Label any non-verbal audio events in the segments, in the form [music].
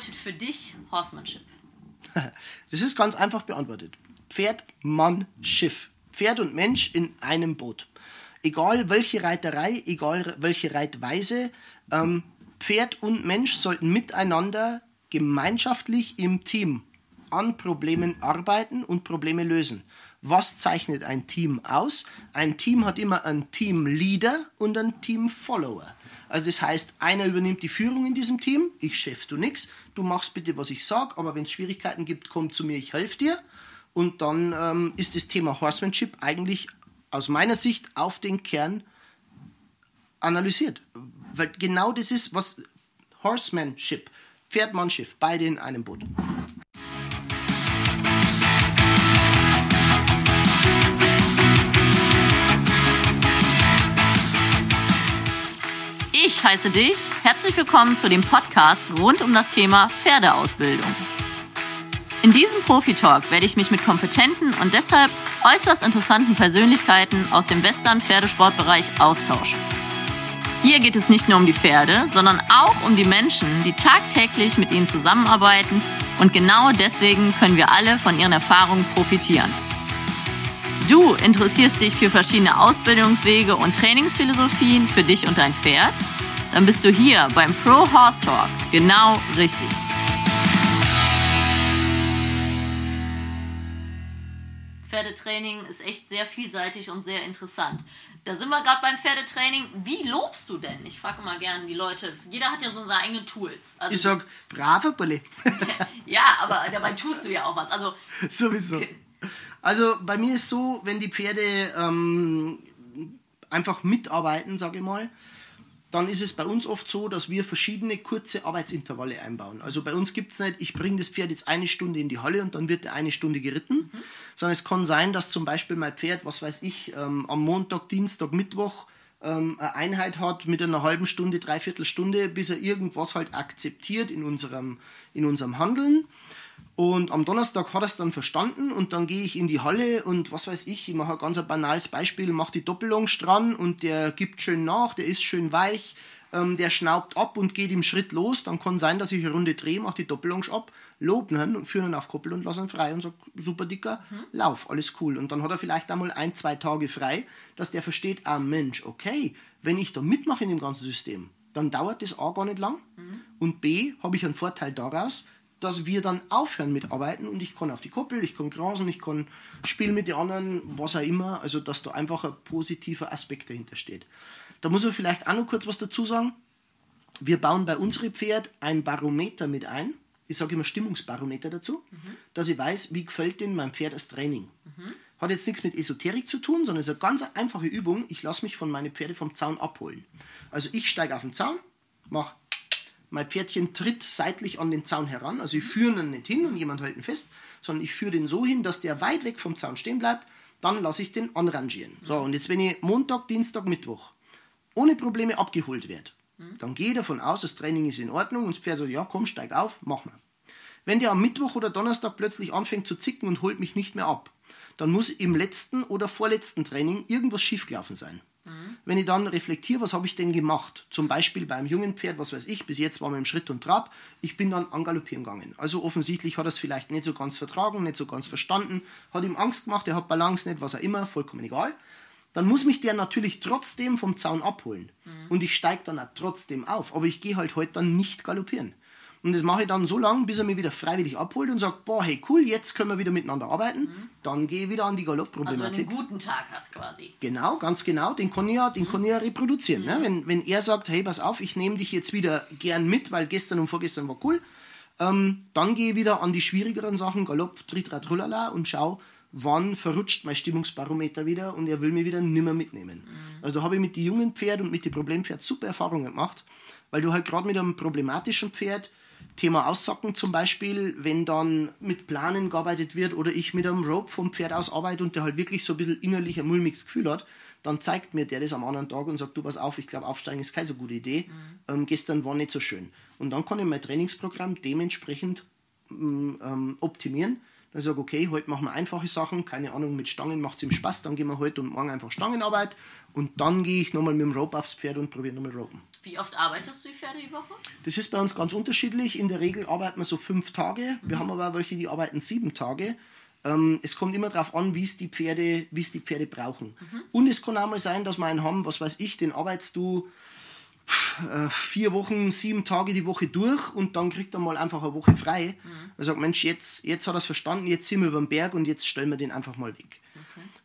bedeutet für dich Horsemanship? [laughs] Das ist ganz einfach beantwortet. Pferd, Mann, Schiff. Pferd und Mensch in einem Boot. Egal welche Reiterei, egal welche Reitweise, ähm, Pferd und Mensch sollten miteinander gemeinschaftlich im Team an Problemen arbeiten und Probleme lösen. Was zeichnet ein Team aus? Ein Team hat immer einen Teamleader und einen Teamfollower. Also das heißt, einer übernimmt die Führung in diesem Team, ich chef du nix, du machst bitte, was ich sag, aber wenn es Schwierigkeiten gibt, komm zu mir, ich helfe dir. Und dann ähm, ist das Thema Horsemanship eigentlich aus meiner Sicht auf den Kern analysiert. Weil genau das ist, was Horsemanship, Pferdmannschiff, beide in einem Boot. Ich heiße dich herzlich willkommen zu dem Podcast rund um das Thema Pferdeausbildung. In diesem Profi-Talk werde ich mich mit kompetenten und deshalb äußerst interessanten Persönlichkeiten aus dem Western-Pferdesportbereich austauschen. Hier geht es nicht nur um die Pferde, sondern auch um die Menschen, die tagtäglich mit ihnen zusammenarbeiten und genau deswegen können wir alle von ihren Erfahrungen profitieren. Du interessierst dich für verschiedene Ausbildungswege und Trainingsphilosophien für dich und dein Pferd? Dann bist du hier beim Pro Horse Talk genau richtig. Pferdetraining ist echt sehr vielseitig und sehr interessant. Da sind wir gerade beim Pferdetraining. Wie lobst du denn? Ich frage mal gerne die Leute. Jeder hat ja so seine eigenen Tools. Also, ich sag, braver Bulle. [laughs] ja, aber dabei tust du ja auch was. Also, Sowieso. Also bei mir ist so, wenn die Pferde ähm, einfach mitarbeiten, sage ich mal, dann ist es bei uns oft so, dass wir verschiedene kurze Arbeitsintervalle einbauen. Also bei uns gibt es nicht, ich bringe das Pferd jetzt eine Stunde in die Halle und dann wird er eine Stunde geritten, mhm. sondern es kann sein, dass zum Beispiel mein Pferd, was weiß ich, ähm, am Montag, Dienstag, Mittwoch ähm, eine Einheit hat mit einer halben Stunde, dreiviertel Stunde, bis er irgendwas halt akzeptiert in unserem, in unserem Handeln. Und am Donnerstag hat er es dann verstanden und dann gehe ich in die Halle und was weiß ich, ich mache ein ganz banales Beispiel, mache die Doppelung dran und der gibt schön nach, der ist schön weich, ähm, der schnaubt ab und geht im Schritt los. Dann kann sein, dass ich eine Runde drehe, mache die Doppelung ab, lobe ihn und führe ihn auf Koppel und lasse ihn frei und sage, super dicker, mhm. lauf, alles cool. Und dann hat er vielleicht einmal ein, zwei Tage frei, dass der versteht, ah Mensch, okay, wenn ich da mitmache in dem ganzen System, dann dauert das A gar nicht lang mhm. und B habe ich einen Vorteil daraus, dass wir dann aufhören mit Arbeiten und ich kann auf die Koppel, ich kann grasen, ich kann spielen mit den anderen, was auch immer. Also, dass da einfach ein positiver Aspekt dahinter steht. Da muss man vielleicht auch noch kurz was dazu sagen. Wir bauen bei unserem Pferd ein Barometer mit ein. Ich sage immer Stimmungsbarometer dazu, mhm. dass ich weiß, wie gefällt denn mein Pferd das Training. Mhm. Hat jetzt nichts mit Esoterik zu tun, sondern ist eine ganz einfache Übung. Ich lasse mich von meinen Pferden vom Zaun abholen. Also ich steige auf den Zaun, mache mein Pferdchen tritt seitlich an den Zaun heran. Also ich führe ihn nicht hin und jemand hält ihn fest, sondern ich führe den so hin, dass der weit weg vom Zaun stehen bleibt. Dann lasse ich den anrangieren. So, und jetzt, wenn ich Montag, Dienstag, Mittwoch ohne Probleme abgeholt werde, dann gehe ich davon aus, das Training ist in Ordnung und das Pferd sagt, ja komm, steig auf, mach mal. Wenn der am Mittwoch oder Donnerstag plötzlich anfängt zu zicken und holt mich nicht mehr ab, dann muss im letzten oder vorletzten Training irgendwas schiefgelaufen sein. Mhm. Wenn ich dann reflektiere, was habe ich denn gemacht? Zum Beispiel beim jungen Pferd, was weiß ich, bis jetzt war wir im Schritt und Trab, ich bin dann angaloppieren gegangen. Also offensichtlich hat er es vielleicht nicht so ganz vertragen, nicht so ganz verstanden, hat ihm Angst gemacht, er hat Balance nicht, was auch immer, vollkommen egal. Dann muss mich der natürlich trotzdem vom Zaun abholen. Mhm. Und ich steige dann auch trotzdem auf. Aber ich gehe halt heute dann nicht galoppieren. Und das mache ich dann so lange, bis er mich wieder freiwillig abholt und sagt, boah, hey, cool, jetzt können wir wieder miteinander arbeiten. Mhm. Dann gehe ich wieder an die Galoppproblematik. Also wenn du einen guten Tag hast quasi. Genau, ganz genau. Den kann ich ja, den mhm. kann ich ja reproduzieren. Ne? Mhm. Ne? Wenn, wenn er sagt, hey, pass auf, ich nehme dich jetzt wieder gern mit, weil gestern und vorgestern war cool, ähm, dann gehe ich wieder an die schwierigeren Sachen, Galopp, Tritra, Trullala und schau, wann verrutscht mein Stimmungsbarometer wieder und er will mich wieder nimmer mitnehmen. Mhm. Also da habe ich mit den jungen Pferden und mit den Problempferden super Erfahrungen gemacht, weil du halt gerade mit einem problematischen Pferd Thema Aussacken zum Beispiel, wenn dann mit Planen gearbeitet wird oder ich mit einem Rope vom Pferd aus arbeite und der halt wirklich so ein bisschen innerlich ein mulmiges Gefühl hat, dann zeigt mir der das am anderen Tag und sagt, du pass auf, ich glaube aufsteigen ist keine so gute Idee, mhm. ähm, gestern war nicht so schön. Und dann kann ich mein Trainingsprogramm dementsprechend mm, ähm, optimieren, Dann sage ich, okay, heute machen wir einfache Sachen, keine Ahnung, mit Stangen macht es ihm Spaß, dann gehen wir heute und morgen einfach Stangenarbeit und dann gehe ich nochmal mit dem Rope aufs Pferd und probiere nochmal Ropen. Wie oft arbeitest du die Pferde die Woche? Das ist bei uns ganz unterschiedlich. In der Regel arbeiten wir so fünf Tage. Wir haben aber welche, die arbeiten sieben Tage. Ähm, es kommt immer darauf an, wie es die Pferde, wie es die Pferde brauchen. Und es kann auch mal sein, dass wir einen haben, was weiß ich, den arbeitest du äh, vier Wochen, sieben Tage die Woche durch und dann kriegt er mal einfach eine Woche frei. Mhm. Er sagt, Mensch, jetzt, jetzt hat er es verstanden, jetzt sind wir über den Berg und jetzt stellen wir den einfach mal weg.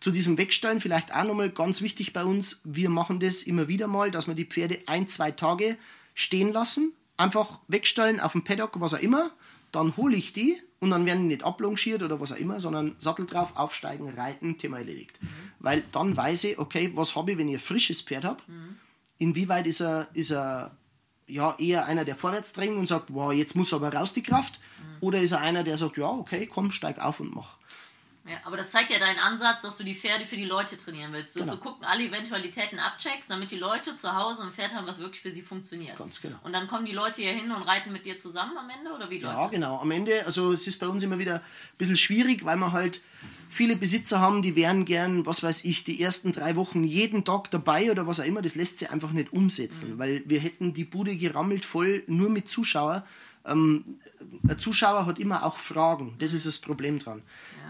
Zu diesem Wegstellen vielleicht auch nochmal ganz wichtig bei uns, wir machen das immer wieder mal, dass wir die Pferde ein, zwei Tage stehen lassen, einfach wegstellen auf dem Paddock, was auch immer, dann hole ich die und dann werden die nicht ablongiert oder was auch immer, sondern Sattel drauf, aufsteigen, reiten, Thema erledigt. Mhm. Weil dann weiß ich, okay, was habe ich, wenn ich ein frisches Pferd habe, mhm inwieweit ist er, ist er ja, eher einer, der vorwärts drängt und sagt, wow, jetzt muss aber raus die Kraft, mhm. oder ist er einer, der sagt, ja, okay, komm, steig auf und mach. Ja, aber das zeigt ja deinen Ansatz, dass du die Pferde für die Leute trainieren willst. Dass genau. du gucken, alle Eventualitäten abcheckst, damit die Leute zu Hause ein Pferd haben, was wirklich für sie funktioniert. Ganz genau. Und dann kommen die Leute hier hin und reiten mit dir zusammen am Ende oder wie Ja, genau. Am Ende, also es ist bei uns immer wieder ein bisschen schwierig, weil man halt viele Besitzer haben, die wären gern, was weiß ich, die ersten drei Wochen jeden Tag dabei oder was auch immer. Das lässt sich einfach nicht umsetzen, mhm. weil wir hätten die Bude gerammelt voll nur mit Zuschauern. Ähm, ein Zuschauer hat immer auch Fragen. Das ist das Problem dran.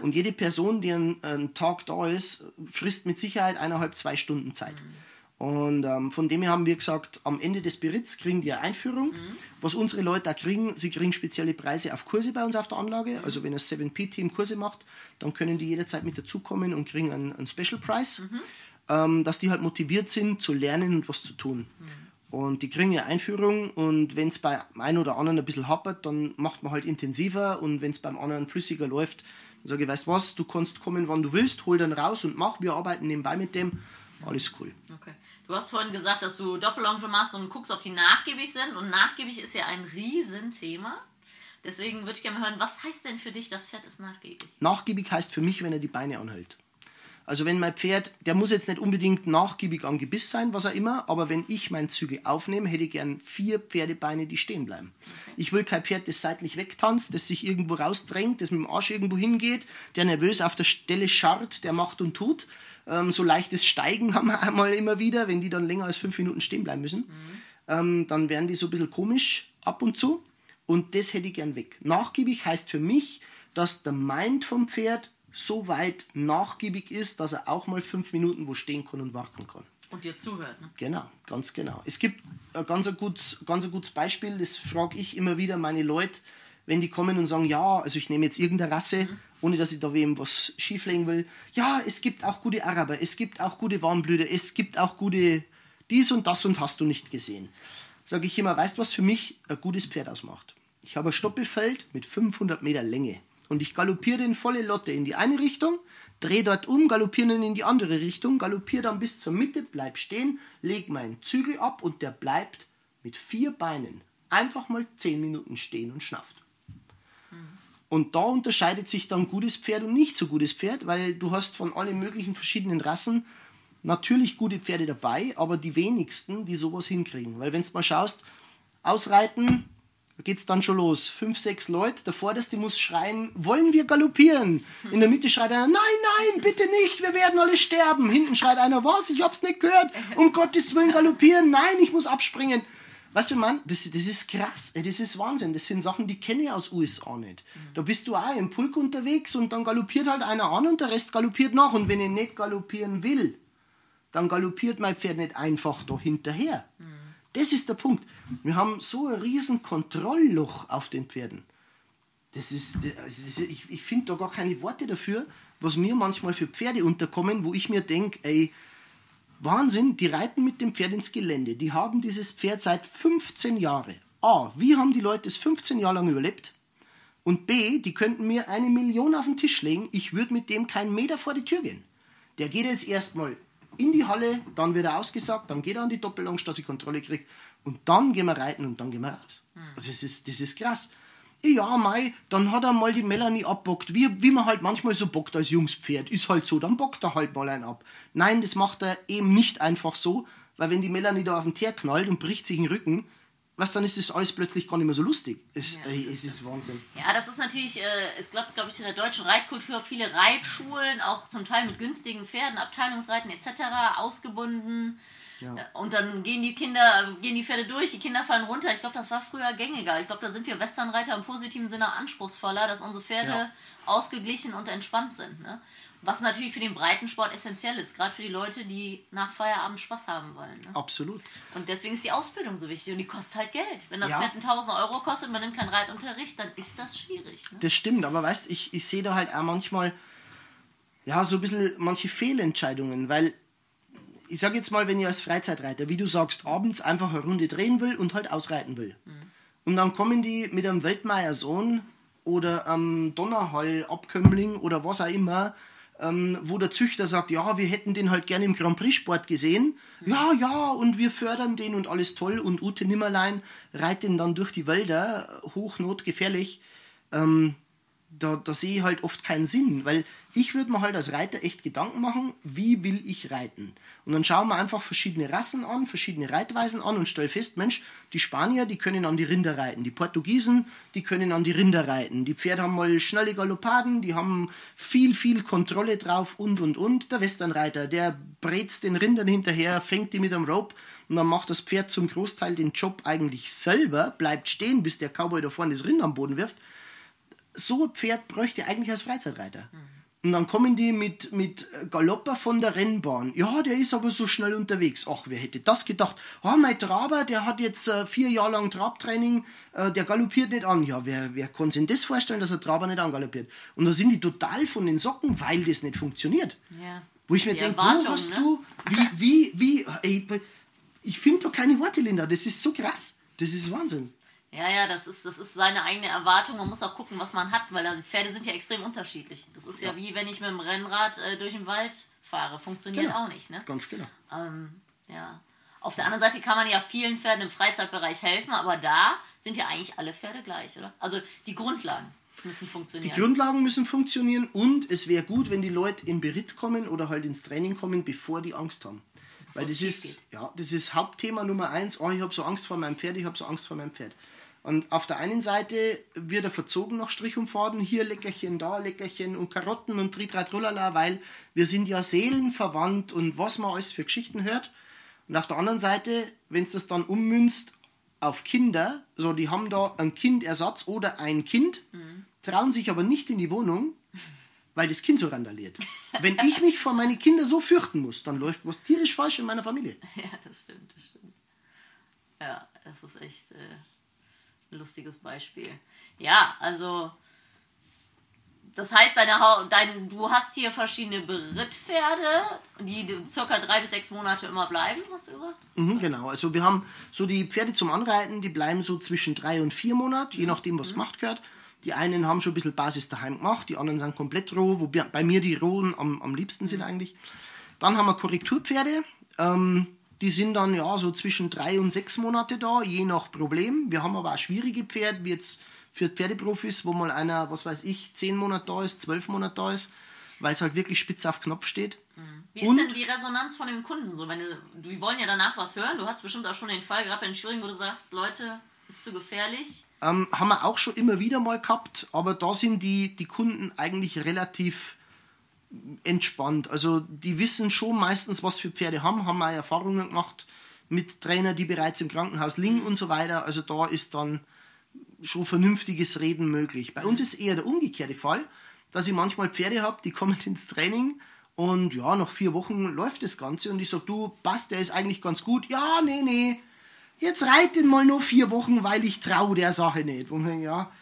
Und jede Person, die einen, einen, Tag da ist, frisst mit Sicherheit eineinhalb, zwei Stunden Zeit. Mhm. Und ähm, von dem her haben wir gesagt, am Ende des Beritts kriegen die eine Einführung. Mhm. Was unsere Leute auch kriegen, sie kriegen spezielle Preise auf Kurse bei uns auf der Anlage. Mhm. Also wenn das 7P-Team Kurse macht, dann können die jederzeit mit dazukommen und kriegen einen, einen Special Price, mhm. ähm, dass die halt motiviert sind zu lernen und was zu tun. Mhm. Und die kriegen eine Einführung und wenn es bei einem oder anderen ein bisschen happert, dann macht man halt intensiver und wenn es beim anderen flüssiger läuft, dann sage weißt was, du kannst kommen, wann du willst, hol dann raus und mach, wir arbeiten nebenbei mit dem, alles cool. Okay. Du hast vorhin gesagt, dass du Doppellonge machst und guckst, ob die nachgiebig sind. Und nachgiebig ist ja ein Riesenthema. Deswegen würde ich gerne mal hören, was heißt denn für dich, das Pferd ist nachgiebig? Nachgiebig heißt für mich, wenn er die Beine anhält. Also wenn mein Pferd, der muss jetzt nicht unbedingt nachgiebig am Gebiss sein, was auch immer, aber wenn ich meinen Zügel aufnehme, hätte ich gern vier Pferdebeine, die stehen bleiben. Ich will kein Pferd, das seitlich wegtanzt, das sich irgendwo rausdrängt, das mit dem Arsch irgendwo hingeht, der nervös auf der Stelle scharrt, der macht und tut. Ähm, so leichtes Steigen [laughs] haben wir einmal immer wieder, wenn die dann länger als fünf Minuten stehen bleiben müssen. Mhm. Ähm, dann werden die so ein bisschen komisch ab und zu. Und das hätte ich gern weg. Nachgiebig heißt für mich, dass der Mind vom Pferd so weit nachgiebig ist, dass er auch mal fünf Minuten wo stehen kann und warten kann. Und dir zuhört. Ne? Genau, ganz genau. Es gibt ein ganz, ein gutes, ganz ein gutes Beispiel, das frage ich immer wieder meine Leute, wenn die kommen und sagen, ja, also ich nehme jetzt irgendeine Rasse, mhm. ohne dass ich da wem was schieflegen will. Ja, es gibt auch gute Araber, es gibt auch gute Warmblüter, es gibt auch gute dies und das und hast du nicht gesehen. Sage ich immer, weißt du, was für mich ein gutes Pferd ausmacht? Ich habe ein Stoppelfeld mit 500 Meter Länge und ich galoppiere den volle Lotte in die eine Richtung, drehe dort um, galoppiere ihn in die andere Richtung, galoppiere dann bis zur Mitte, bleib stehen, leg meinen Zügel ab und der bleibt mit vier Beinen einfach mal zehn Minuten stehen und schnafft. Und da unterscheidet sich dann gutes Pferd und nicht so gutes Pferd, weil du hast von allen möglichen verschiedenen Rassen natürlich gute Pferde dabei, aber die wenigsten, die sowas hinkriegen. Weil wenn du mal schaust, ausreiten, da geht es dann schon los. Fünf, sechs Leute, der Vorderste muss schreien, wollen wir galoppieren? In der Mitte schreit einer, nein, nein, bitte nicht, wir werden alle sterben. Hinten schreit einer, was, ich hab's nicht gehört, um Gottes Willen galoppieren, nein, ich muss abspringen. Weißt du, Mann, das, das ist krass, das ist Wahnsinn. Das sind Sachen, die kenne ich aus USA nicht. Da bist du auch im Pulk unterwegs und dann galoppiert halt einer an und der Rest galoppiert nach. Und wenn ich nicht galoppieren will, dann galoppiert mein Pferd nicht einfach da hinterher. Mhm. Das ist der Punkt. Wir haben so ein riesen Kontrollloch auf den Pferden. Das ist, das ist ich, ich finde da gar keine Worte dafür, was mir manchmal für Pferde unterkommen, wo ich mir denke, ey, Wahnsinn, die reiten mit dem Pferd ins Gelände. Die haben dieses Pferd seit 15 Jahren. A, wie haben die Leute es 15 Jahre lang überlebt? Und B, die könnten mir eine Million auf den Tisch legen, ich würde mit dem keinen Meter vor die Tür gehen. Der geht jetzt erstmal in die Halle, dann wird er ausgesagt, dann geht er an die Doppellonge, dass ich Kontrolle kriege und dann gehen wir reiten und dann gehen wir raus. Hm. Also das ist, das ist krass. Ja, Mai, dann hat er mal die Melanie abbockt, wie, wie man halt manchmal so bockt als Jungspferd. Ist halt so, dann bockt er halt mal einen ab. Nein, das macht er eben nicht einfach so, weil wenn die Melanie da auf den Teer knallt und bricht sich den Rücken, was dann ist das alles plötzlich gar nicht mehr so lustig. Es, ja, ey, es ist Wahnsinn. Ja, das ist natürlich, äh, es glaubt, glaube ich, in der deutschen Reitkultur viele Reitschulen, auch zum Teil mit günstigen Pferden, Abteilungsreiten etc., ausgebunden. Ja. Äh, und dann gehen die Kinder, gehen die Pferde durch, die Kinder fallen runter. Ich glaube, das war früher gängiger. Ich glaube, da sind wir Westernreiter im positiven Sinne anspruchsvoller, dass unsere Pferde ja. ausgeglichen und entspannt sind. Ne? Was natürlich für den Breitensport essentiell ist, gerade für die Leute, die nach Feierabend Spaß haben wollen. Ne? Absolut. Und deswegen ist die Ausbildung so wichtig und die kostet halt Geld. Wenn das ja. Pferd 1000 Euro kostet und man nimmt keinen Reitunterricht, dann ist das schwierig. Ne? Das stimmt, aber weißt ich, ich sehe da halt auch manchmal ja, so ein bisschen manche Fehlentscheidungen, weil ich sage jetzt mal, wenn ich als Freizeitreiter, wie du sagst, abends einfach eine Runde drehen will und halt ausreiten will. Mhm. Und dann kommen die mit einem Weltmeier-Sohn oder einem Donnerhall-Abkömmling oder was auch immer, ähm, wo der Züchter sagt, ja, wir hätten den halt gerne im Grand Prix-Sport gesehen. Ja, ja, und wir fördern den und alles toll. Und Ute Nimmerlein reitet den dann durch die Wälder, hochnotgefährlich. Ähm, da, da sehe ich halt oft keinen Sinn, weil ich würde mir halt als Reiter echt Gedanken machen, wie will ich reiten? Und dann schauen wir einfach verschiedene Rassen an, verschiedene Reitweisen an und stelle fest, Mensch, die Spanier, die können an die Rinder reiten, die Portugiesen, die können an die Rinder reiten, die Pferde haben mal schnelle Galoppaden, die haben viel, viel Kontrolle drauf und, und, und. Der Westernreiter, der brätst den Rindern hinterher, fängt die mit einem Rope und dann macht das Pferd zum Großteil den Job eigentlich selber, bleibt stehen, bis der Cowboy da vorne das Rind am Boden wirft so ein Pferd bräuchte eigentlich als Freizeitreiter. Mhm. Und dann kommen die mit, mit Galopper von der Rennbahn. Ja, der ist aber so schnell unterwegs. Ach, wer hätte das gedacht? Ah, mein Traber, der hat jetzt äh, vier Jahre lang Trabtraining, äh, der galoppiert nicht an. Ja, wer, wer kann sich das vorstellen, dass ein Traber nicht angaloppiert? Und da sind die total von den Socken, weil das nicht funktioniert. Ja. Wo ich mir denke, wo hast ne? du, wie, wie, wie, ey, ich finde da keine Worte, Linda, das ist so krass. Das ist Wahnsinn. Ja, ja, das ist, das ist seine eigene Erwartung. Man muss auch gucken, was man hat, weil Pferde sind ja extrem unterschiedlich. Das ist ja, ja wie wenn ich mit dem Rennrad äh, durch den Wald fahre. Funktioniert genau. auch nicht, ne? Ganz genau. Ähm, ja. Auf der anderen Seite kann man ja vielen Pferden im Freizeitbereich helfen, aber da sind ja eigentlich alle Pferde gleich, oder? Also die Grundlagen müssen funktionieren. Die Grundlagen müssen funktionieren und es wäre gut, wenn die Leute in Beritt kommen oder halt ins Training kommen, bevor die Angst haben. Bevor Weil das ist, ja, das ist Hauptthema Nummer eins. Oh, ich habe so Angst vor meinem Pferd, ich habe so Angst vor meinem Pferd. Und auf der einen Seite wird er verzogen nach Strich und Faden, hier Leckerchen, da Leckerchen und Karotten und Tritratrulala, weil wir sind ja seelenverwandt und was man alles für Geschichten hört. Und auf der anderen Seite, wenn es das dann ummünzt auf Kinder, so die haben da einen Kindersatz oder ein Kind, mhm. trauen sich aber nicht in die Wohnung, weil das Kind so randaliert. Wenn ich mich vor meine Kinder so fürchten muss, dann läuft was tierisch falsch in meiner Familie. [laughs] Ja, das stimmt, das stimmt. Ja, das ist echt. Äh lustiges Beispiel. Ja, also das heißt, deine, dein, du hast hier verschiedene Berittpferde, die circa drei bis sechs Monate immer bleiben, hast du gesagt? Mhm, genau, also wir haben so die Pferde zum Anreiten, die bleiben so zwischen drei und vier Monaten, je nachdem, was mhm. gemacht gehört. Die einen haben schon ein bisschen Basis daheim gemacht, die anderen sind komplett roh, wo bei mir die rohen am, am liebsten sind mhm. eigentlich. Dann haben wir Korrekturpferde. Ähm, die sind dann ja so zwischen drei und sechs Monate da, je nach Problem. Wir haben aber auch schwierige Pferde, wie jetzt für Pferdeprofis, wo mal einer, was weiß ich, zehn Monate da ist, zwölf Monate da ist, weil es halt wirklich spitz auf Knopf steht. Mhm. Wie und, ist denn die Resonanz von den Kunden so? Wenn du, die wollen ja danach was hören. Du hast bestimmt auch schon den Fall gehabt in Schwierigen, wo du sagst, Leute, ist zu gefährlich. Ähm, haben wir auch schon immer wieder mal gehabt, aber da sind die, die Kunden eigentlich relativ entspannt. Also die wissen schon meistens, was für Pferde haben, haben auch Erfahrungen gemacht mit Trainern, die bereits im Krankenhaus liegen und so weiter. Also da ist dann schon vernünftiges Reden möglich. Bei uns ist eher der umgekehrte Fall, dass ich manchmal Pferde habe, die kommen [laughs] ins Training und ja, nach vier Wochen läuft das Ganze und ich sage, du, passt, der ist eigentlich ganz gut. Ja, nee, nee, jetzt reit den mal nur vier Wochen, weil ich traue der Sache nicht. Und ja,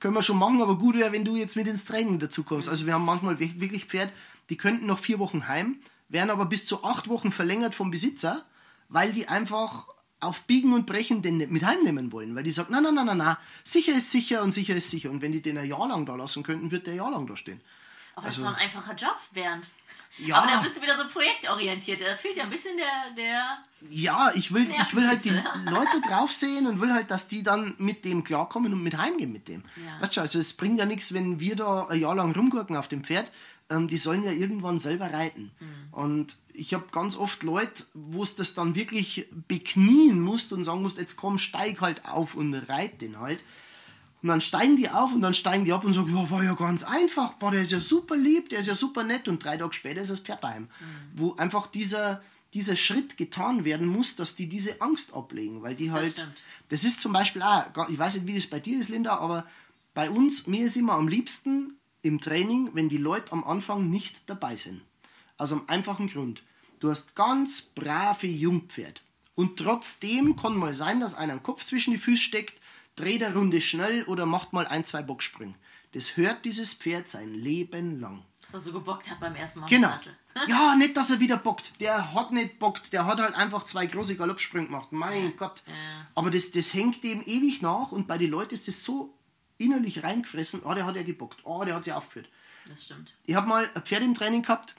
können wir schon machen, aber gut wäre, wenn du jetzt mit ins Training dazu kommst. Also wir haben manchmal wirklich Pferde, die könnten noch vier Wochen heim, werden aber bis zu acht Wochen verlängert vom Besitzer, weil die einfach auf Biegen und Brechen den mit heimnehmen wollen, weil die sagen, na, na, na, na, na, sicher ist sicher und sicher ist sicher. Und wenn die den ein Jahr lang da lassen könnten, wird der ein Jahr lang da stehen. Aber das Also- ist doch ein einfacher Job, Bernd. Ja. Aber da bist du wieder so projektorientiert. Da fehlt ja ein bisschen der, der Ja, ich will, ich will halt die. [laughs] Leute drauf sehen und will halt, dass die dann mit dem klarkommen und mit heimgehen mit dem. Ja. Weißt du, also es bringt ja nichts, wenn wir da ein Jahr lang rumgurken auf dem Pferd. Ähm, die sollen ja irgendwann selber reiten. Mhm. Und ich habe ganz oft Leute, wo es das dann wirklich beknien musst und sagen musst, jetzt komm, steig halt auf und reit den halt. Und dann steigen die auf und dann steigen die ab und sagen, ja, war ja ganz einfach, boah, der ist ja super lieb, der ist ja super nett und drei Tage später ist das Pferd daheim. Wo einfach dieser, dieser Schritt getan werden muss, dass die diese Angst ablegen, weil die halt, stimmt. das ist zum Beispiel auch, ich weiß nicht, wie das bei dir ist, Linda, aber bei uns, mir ist immer am liebsten im Training, wenn die Leute am Anfang nicht dabei sind. Also am einfachen Grund. Du hast ganz brave Jungpferd. Und trotzdem kann mal sein, dass einer einen Kopf zwischen die Füße steckt, dreht eine Runde schnell oder macht mal ein, zwei Bocksprünge. Das hört dieses Pferd sein Leben lang. dass er so gebockt hat beim ersten Mal. Genau. [laughs] Ja, nicht, dass er wieder bockt. Der hat nicht bockt. Der hat halt einfach zwei große Galoppsprünge gemacht. Mein Gott. Aber das, das hängt dem ewig nach und bei den Leuten ist das so innerlich reingefressen. Oh, der hat ja gebockt. Oh, der hat sich aufgeführt. Das stimmt. Ich habe mal ein Pferd im Training gehabt,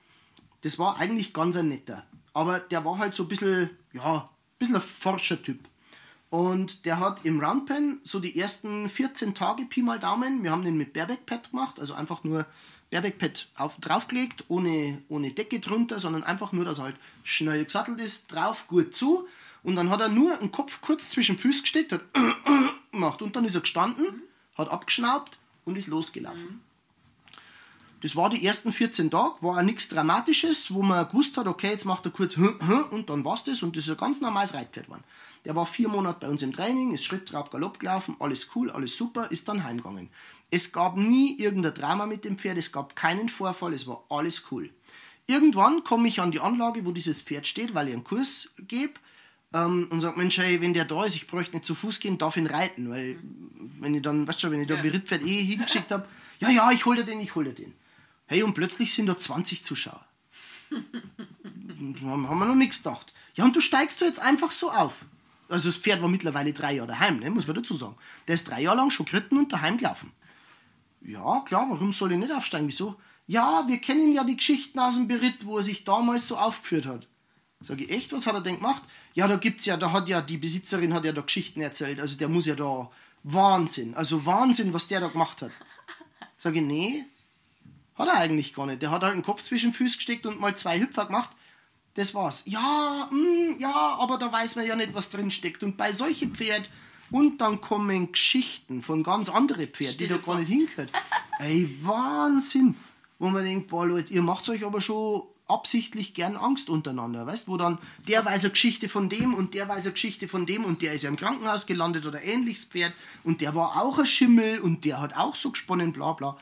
das war eigentlich ganz ein netter. Aber der war halt so ein bisschen, ja, bisschen ein Forschertyp. Und der hat im Roundpen so die ersten 14 Tage Pi mal Daumen, wir haben den mit Bareback Pad gemacht, also einfach nur Bareback Pad auf, draufgelegt, ohne, ohne Decke drunter, sondern einfach nur, dass er halt schnell gesattelt ist, drauf, gut zu. Und dann hat er nur den Kopf kurz zwischen Füßen gesteckt, hat [coughs] gemacht und dann ist er gestanden, hat abgeschnaubt und ist losgelaufen. Das war die ersten 14 Tage, war auch nichts Dramatisches, wo man gewusst hat, okay, jetzt macht er kurz und dann war's das und das ist ein ganz normales Reitpferd geworden. Der war vier Monate bei uns im Training, ist Schritt, Trab, Galopp gelaufen, alles cool, alles super, ist dann heimgegangen. Es gab nie irgendein Drama mit dem Pferd, es gab keinen Vorfall, es war alles cool. Irgendwann komme ich an die Anlage, wo dieses Pferd steht, weil ich einen Kurs gebe ähm, und sage, Mensch, hey, wenn der da ist, ich bräuchte nicht zu Fuß gehen, darf ihn reiten, weil wenn ich dann, weißt du, wenn ich da ja. Berittpferd eh hingeschickt habe, ja, ja, ich hol dir den, ich hol dir den. Hey, und plötzlich sind da 20 Zuschauer. haben wir noch nichts gedacht. Ja, und du steigst du jetzt einfach so auf. Also das Pferd war mittlerweile drei Jahre daheim, ne, muss man dazu sagen. Der ist drei Jahre lang schon geritten und daheim gelaufen. Ja, klar, warum soll ich nicht aufsteigen? Wieso? Ja, wir kennen ja die Geschichten aus dem Beritt, wo er sich damals so aufgeführt hat. Sag ich, echt, was hat er denn gemacht? Ja, da gibt's ja, da hat ja, die Besitzerin hat ja da Geschichten erzählt, also der muss ja da, Wahnsinn, also Wahnsinn, was der da gemacht hat. Sag ich, nee, hat er eigentlich gar nicht. Der hat halt den Kopf zwischen den Füßen gesteckt und mal zwei Hüpfer gemacht. Das war's. Ja, mh, ja, aber da weiß man ja nicht, was drin steckt. Und bei solchen Pferd, und dann kommen Geschichten von ganz anderen Pferden, die da gar nicht hingehört. Ey, Wahnsinn. Wo man denkt, boah Leute, ihr macht euch aber schon absichtlich gern Angst untereinander, weißt, wo dann der weiß eine Geschichte von dem und der weiß eine Geschichte von dem und der ist ja im Krankenhaus gelandet oder ähnliches Pferd und der war auch ein Schimmel und der hat auch so gesponnen, bla bla.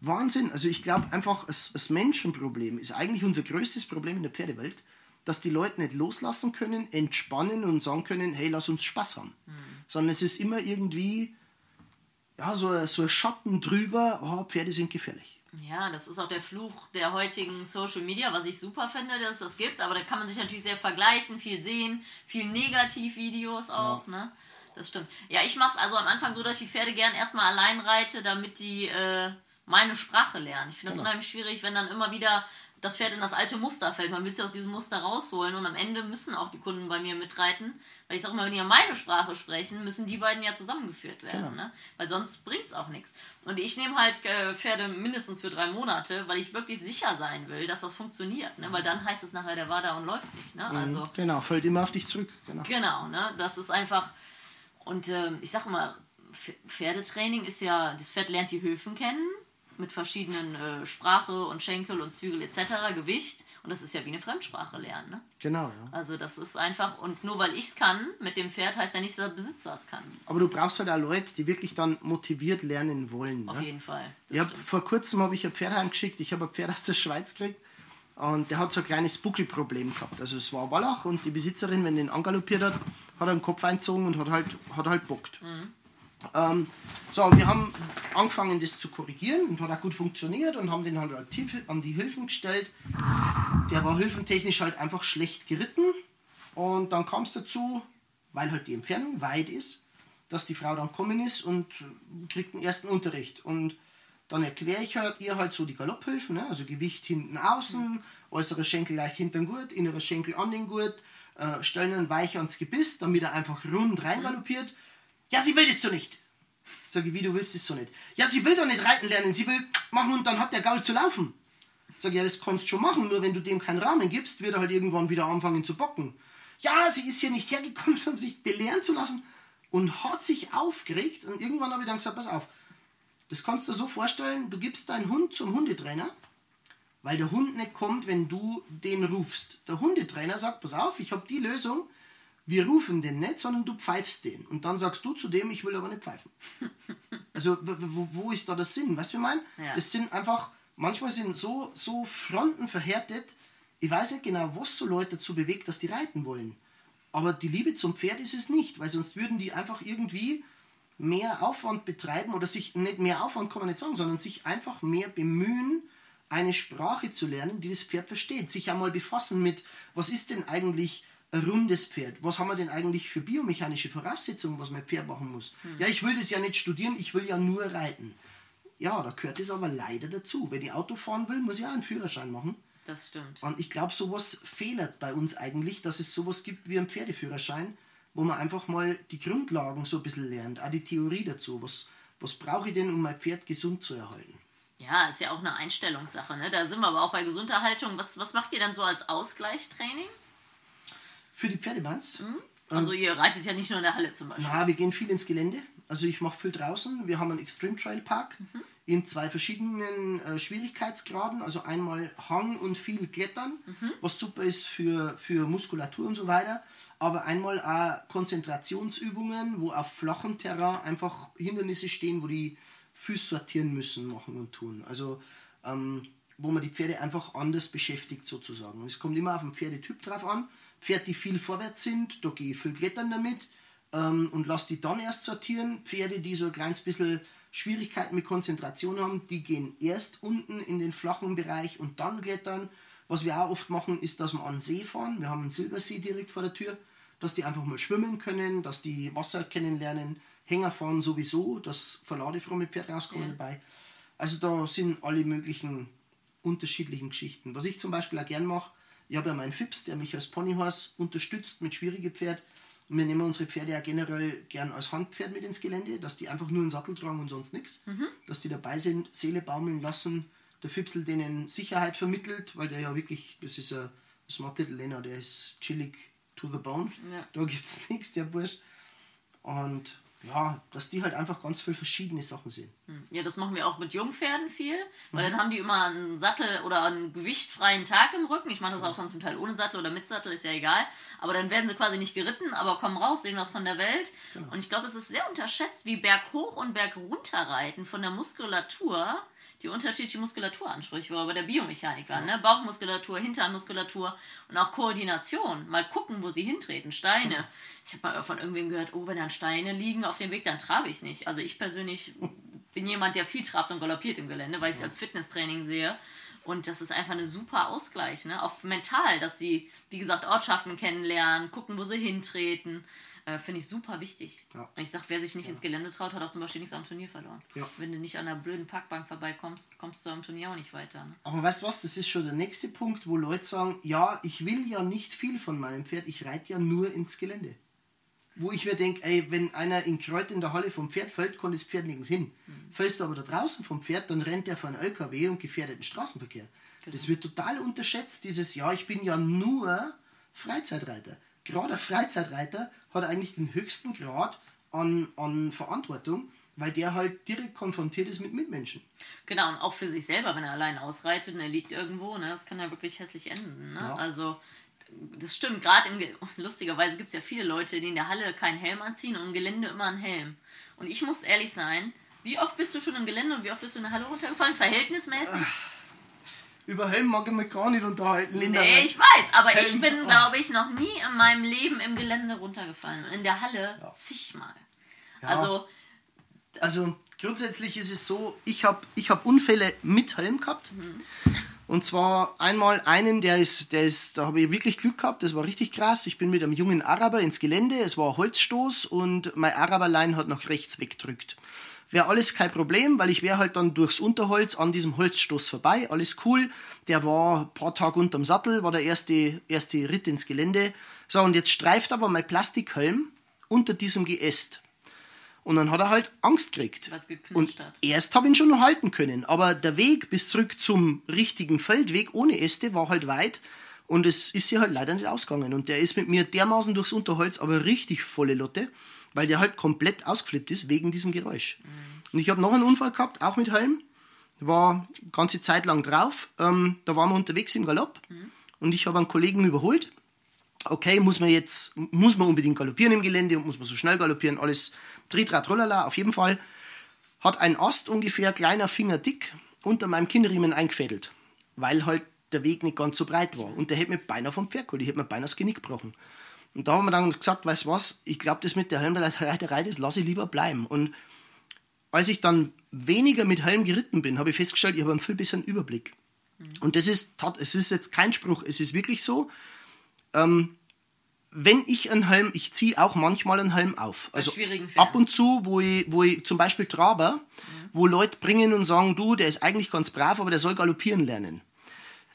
Wahnsinn. Also ich glaube einfach, das, Menschenproblem ist eigentlich unser größtes Problem in der Pferdewelt, dass die Leute nicht loslassen können, entspannen und sagen können, hey, lass uns Spaß haben. Sondern es ist immer irgendwie ja, so, so ein Schatten drüber, oh, Pferde sind gefährlich. Ja, das ist auch der Fluch der heutigen Social Media, was ich super finde, dass es das gibt. Aber da kann man sich natürlich sehr vergleichen, viel sehen, viel Negativvideos auch, ne? Das stimmt. Ja, ich mache es also am Anfang so, dass ich die Pferde gern erstmal allein reite, damit die äh, meine Sprache lernen. Ich finde das Genau. unheimlich schwierig, wenn dann immer wieder das Pferd in das alte Muster fällt. Man will sie aus diesem Muster rausholen und am Ende müssen auch die Kunden bei mir mitreiten. Weil ich sage immer, wenn die ja meine Sprache sprechen, müssen die beiden ja zusammengeführt werden. Genau. Ne? Weil sonst bringt es auch nichts. Und ich nehme halt äh, Pferde mindestens für drei Monate, weil ich wirklich sicher sein will, dass das funktioniert. Ne? Weil dann heißt es nachher, der war da und läuft nicht. Ne? Also Genau, fällt immer auf dich zurück. Genau. Genau, ne? Das ist einfach. Und ähm, ich sag mal, Pf- Pferdetraining ist ja, das Pferd lernt die Höfen kennen mit verschiedenen äh, Sprache und Schenkel und Zügel etc., Gewicht. Und das ist ja wie eine Fremdsprache lernen. Ne? Genau, ja. Also das ist einfach, und nur weil ich es kann mit dem Pferd, heißt ja nicht, dass der Besitzer es kann. Aber du brauchst halt auch Leute, die wirklich dann motiviert lernen wollen. Auf ne? jeden Fall. Ich hab, vor kurzem habe ich ein Pferd heimgeschickt. Ich habe ein Pferd aus der Schweiz gekriegt. Und der hat so ein kleines Buckelproblem gehabt. Also es war Wallach und die Besitzerin, wenn den angaloppiert hat, hat er den Kopf einzogen und hat halt, hat halt bockt. Ähm, so, wir haben angefangen, das zu korrigieren und hat auch gut funktioniert und haben den halt an die Hilfen gestellt. Der war hilfentechnisch halt einfach schlecht geritten. Und dann kam es dazu, weil halt die Entfernung weit ist, dass die Frau dann kommen ist und kriegt den ersten Unterricht. Und Dann erkläre ich halt, ihr halt so die Galopphilfen, ne? also Gewicht hinten außen, äußerer Schenkel leicht hinter den Gurt, innerer Schenkel an den Gurt, äh, stellen weich ans Gebiss, damit er einfach rund reingaloppiert. Ja, sie will das so nicht. Sag ich, wie du willst das so nicht. Ja, sie will doch nicht reiten lernen, sie will machen und dann hat der Gaul zu laufen. Sag ich, ja, das kannst du schon machen, nur wenn du dem keinen Rahmen gibst, wird er halt irgendwann wieder anfangen zu bocken. Ja, sie ist hier nicht hergekommen, [laughs] um sich belehren zu lassen und hat sich aufgeregt und irgendwann habe ich dann gesagt, pass auf, das kannst du dir so vorstellen, du gibst deinen Hund zum Hundetrainer, weil der Hund nicht kommt, wenn du den rufst. Der Hundetrainer sagt, pass auf, ich habe die Lösung, wir rufen den nicht, sondern du pfeifst den. Und dann sagst du zu dem, ich will aber nicht pfeifen. [laughs] Also wo, wo ist da der Sinn? Weißt du, wie ich meine? Ja. Das sind einfach, manchmal sind so, so Fronten verhärtet, ich weiß nicht genau, was so Leute dazu bewegt, dass die reiten wollen. Aber die Liebe zum Pferd ist es nicht, weil sonst würden die einfach irgendwie mehr Aufwand betreiben oder sich nicht mehr Aufwand kann man nicht sagen, sondern sich einfach mehr bemühen, eine Sprache zu lernen, die das Pferd versteht. Sich einmal befassen mit, was ist denn eigentlich ein rundes Pferd? Was haben wir denn eigentlich für biomechanische Voraussetzungen, was mein Pferd machen muss? Ja, ich will das ja nicht studieren, ich will ja nur reiten. Ja, da gehört es aber leider dazu. Wenn ich Auto fahren will, muss ich auch einen Führerschein machen. Das stimmt. Und ich glaube, sowas fehlt bei uns eigentlich, dass es sowas gibt wie einen Pferdeführerschein, wo man einfach mal die Grundlagen so ein bisschen lernt, auch die Theorie dazu. Was, was brauche ich denn, um mein Pferd gesund zu erhalten? Ja, ist ja auch eine Einstellungssache. Ne? Da sind wir aber auch bei Gesunderhaltung. Was, was macht ihr dann so als Ausgleichstraining? Für die Pferde meinst Mhm. Also ihr reitet ja nicht nur in der Halle zum Beispiel. Na, wir gehen viel ins Gelände. Also ich mache viel draußen. Wir haben einen Extreme Trail Park in zwei verschiedenen äh, Schwierigkeitsgraden. Also einmal Hang und viel Klettern, was super ist für, für Muskulatur und so weiter. Aber einmal auch Konzentrationsübungen, wo auf flachem Terrain einfach Hindernisse stehen, wo die Füße sortieren müssen, machen und tun. Also ähm, wo man die Pferde einfach anders beschäftigt sozusagen. Und es kommt immer auf den Pferdetyp drauf an. Pferde, die viel vorwärts sind, da gehe ich viel klettern damit ähm, und lasse die dann erst sortieren. Pferde, die so ein kleines bisschen Schwierigkeiten mit Konzentration haben, die gehen erst unten in den flachen Bereich und dann klettern. Was wir auch oft machen, ist, dass wir an den See fahren. Wir haben einen Silbersee direkt vor der Tür, dass die einfach mal schwimmen können, dass die Wasser kennenlernen. Hänger fahren sowieso, dass verladefromme Pferde rauskommen Ja. dabei. Also da sind alle möglichen unterschiedlichen Geschichten. Was ich zum Beispiel auch gern mache, ich habe ja meinen Fips, der mich als Ponyhorse unterstützt mit schwierigen Pferd. Und wir nehmen unsere Pferde ja generell gern als Handpferd mit ins Gelände, dass die einfach nur einen Sattel tragen und sonst nichts. Dass die dabei sind, Seele baumeln lassen, der Fipsel denen Sicherheit vermittelt, weil der ja wirklich, das ist ein Smart Little Lena, der ist chillig to the bone. Ja. Da gibt es [laughs] nichts, der Bursch. Und ja, dass die halt einfach ganz viele verschiedene Sachen sehen. Ja, das machen wir auch mit Jungpferden viel, weil dann haben die immer einen Sattel oder einen gewichtfreien Tag im Rücken. Ich mache das auch dann zum Teil ohne Sattel oder mit Sattel, ist ja egal. Aber dann werden sie quasi nicht geritten, aber kommen raus, sehen was von der Welt. Und ich glaube, es ist sehr unterschätzt, wie berghoch und bergunter reiten von der Muskulatur die unterschiedliche Muskulaturansprüche, wo wir bei der Biomechanik waren, ne? Bauchmuskulatur, Hinternmuskulatur und auch Koordination. Mal gucken, wo sie hintreten. Steine. Ich habe mal von irgendwem gehört, oh, wenn dann Steine liegen auf dem Weg, dann trabe ich nicht. Also ich persönlich bin jemand, der viel trabt und galoppiert im Gelände, weil ich es als Fitnesstraining sehe. Und das ist einfach eine super Ausgleich, ne? Auch mental, dass sie, wie gesagt, Ortschaften kennenlernen, gucken, wo sie hintreten. Äh, Finde ich super wichtig. Ja. Und ich sag, wer sich nicht ins Gelände traut, hat auch zum Beispiel nichts am Turnier verloren. Ja. Wenn du nicht an einer blöden Parkbank vorbeikommst, kommst du am Turnier auch nicht weiter. Ne? Aber weißt du was, das ist schon der nächste Punkt, wo Leute sagen, ja, ich will ja nicht viel von meinem Pferd, ich reite ja nur ins Gelände. Wo ich mir denke, ey, wenn einer in Kreuz in der Halle vom Pferd fällt, kann das Pferd nirgends hin. Fällst du aber da draußen vom Pferd, dann rennt er vor einen LKW und gefährdet den Straßenverkehr. Das wird total unterschätzt, dieses, ja, ich bin ja nur Freizeitreiter. Gerade ein Freizeitreiter hat eigentlich den höchsten Grad an, an Verantwortung, weil der halt direkt konfrontiert ist mit Mitmenschen. Genau, und auch für sich selber, wenn er allein ausreitet und er liegt irgendwo, ne, das kann ja wirklich hässlich enden. Ne? Ja. Also, das stimmt, gerade [laughs] lustigerweise gibt es ja viele Leute, die in der Halle keinen Helm anziehen und im Gelände immer einen Helm. Und ich muss ehrlich sein, wie oft bist du schon im Gelände und wie oft bist du in der Halle runtergefallen? Verhältnismäßig? Über Helm mag ich mich gar nicht unterhalten, Linda. Nee, ich weiß, aber ich Helm- bin, oh. glaube ich, noch nie in meinem Leben im Gelände runtergefallen. Und in der Halle zigmal. Also, Also grundsätzlich ist es so, ich habe ich hab Unfälle mit Helm gehabt. Und zwar einmal einen, der ist, der ist, da habe ich wirklich Glück gehabt, das war richtig krass. Ich bin mit einem jungen Araber ins Gelände, es war ein Holzstoß und mein Araberlein hat nach rechts weggedrückt. Wäre alles kein Problem, weil ich wäre halt dann durchs Unterholz an diesem Holzstoß vorbei, alles cool. Der war ein paar Tage unterm Sattel, war der erste, erste Ritt ins Gelände. So, und jetzt streift aber mein Plastikhelm unter diesem Geäst. Und dann hat er halt Angst gekriegt. Und hat. erst habe ich ihn schon noch halten können. Aber der Weg bis zurück zum richtigen Feldweg ohne Äste war halt weit. Und es ist ja halt leider nicht ausgegangen. Und der ist mit mir dermaßen durchs Unterholz, aber richtig volle Lotte, weil der halt komplett ausgeflippt ist wegen diesem Geräusch. Mhm. Und ich habe noch einen Unfall gehabt, auch mit Helm. War ganze Zeit lang drauf. Ähm, da waren wir unterwegs im Galopp. Mhm. Und ich habe einen Kollegen überholt okay, muss man jetzt, muss man unbedingt galoppieren im Gelände und muss man so schnell galoppieren, alles tritra trollala, auf jeden Fall hat ein Ast ungefähr kleiner Finger dick unter meinem Kinnriemen eingefädelt, weil halt der Weg nicht ganz so breit war. Und der hätte mir beinahe vom Pferd geholt, ich hätte mir beinahe das Genick gebrochen. Und da haben wir dann gesagt, weißt du was, ich glaube, das mit der Helmreiterei, das lasse ich lieber bleiben. Und als ich dann weniger mit Helm geritten bin, habe ich festgestellt, ich habe einen viel besseren Überblick. Mhm. Und das ist, es ist jetzt kein Spruch, es ist wirklich so, ähm, wenn ich einen Helm, ich ziehe auch manchmal einen Helm auf. Also ab und zu, wo ich, wo ich zum Beispiel Traber, mhm. wo Leute bringen und sagen, du, der ist eigentlich ganz brav, aber der soll galoppieren lernen.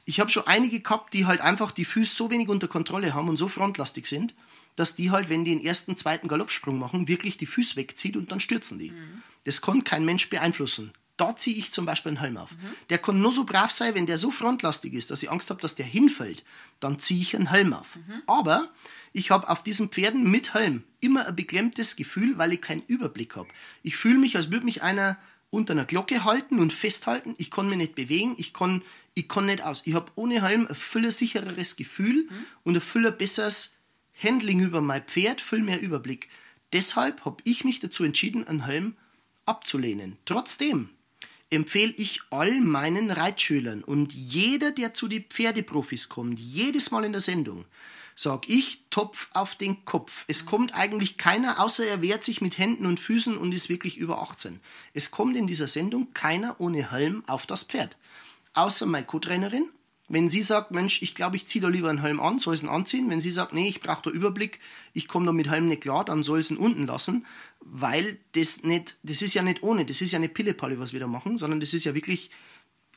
Ich habe schon einige gehabt, die halt einfach die Füße so wenig unter Kontrolle haben und so frontlastig sind, dass die halt, wenn die den ersten, zweiten Galoppsprung machen, wirklich die Füße wegzieht und dann stürzen die. Mhm. Das kann kein Mensch beeinflussen. Da ziehe ich zum Beispiel einen Helm auf. Mhm. Der kann nur so brav sein, wenn der so frontlastig ist, dass ich Angst habe, dass der hinfällt. Dann ziehe ich einen Helm auf. Mhm. Aber ich habe auf diesen Pferden mit Helm immer ein beklemmtes Gefühl, weil ich keinen Überblick habe. Ich fühle mich, als würde mich einer unter einer Glocke halten und festhalten. Ich kann mich nicht bewegen, ich kann, ich kann nicht aus. Ich habe ohne Helm ein viel sichereres Gefühl mhm. und ein viel besseres Handling über mein Pferd, viel mehr Überblick. Deshalb habe ich mich dazu entschieden, einen Helm abzulehnen. Trotzdem empfehle ich all meinen Reitschülern und jeder, der zu den Pferdeprofis kommt, jedes Mal in der Sendung, sag ich, Topf auf den Kopf. Es kommt eigentlich keiner, außer er wehrt sich mit Händen und Füßen und ist wirklich über 18. Es kommt in dieser Sendung keiner ohne Helm auf das Pferd. Außer meine Co-Trainerin. Wenn sie sagt, Mensch, ich glaube, ich ziehe da lieber einen Helm an, soll sie ihn anziehen. Wenn sie sagt, nee, ich brauche da Überblick, ich komme da mit Helm nicht klar, dann soll sie ihn unten lassen weil das nicht, das ist ja nicht ohne, das ist ja nicht Pillepalle, was wir da machen, sondern das ist ja wirklich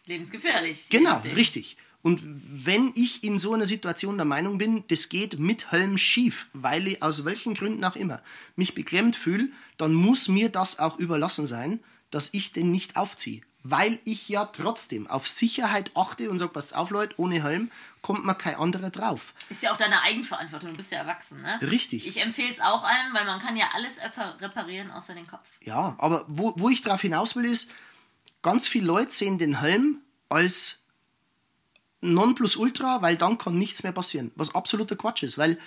lebensgefährlich. Genau, richtig. Und wenn ich in so einer Situation der Meinung bin, das geht mit Helm schief, weil ich aus welchen Gründen auch immer mich beklemmt fühle, dann muss mir das auch überlassen sein, dass ich den nicht aufziehe weil ich ja trotzdem auf Sicherheit achte und sage, passt auf Leute, ohne Helm kommt man kein anderer drauf. Ist ja auch deine Eigenverantwortung, du bist ja erwachsen, ne? Richtig. Ich empfehle es auch allen, weil man kann ja alles reparieren außer den Kopf. Ja, aber wo, wo ich darauf hinaus will ist, ganz viele Leute sehen den Helm als Nonplusultra, weil dann kann nichts mehr passieren. Was absoluter Quatsch ist, weil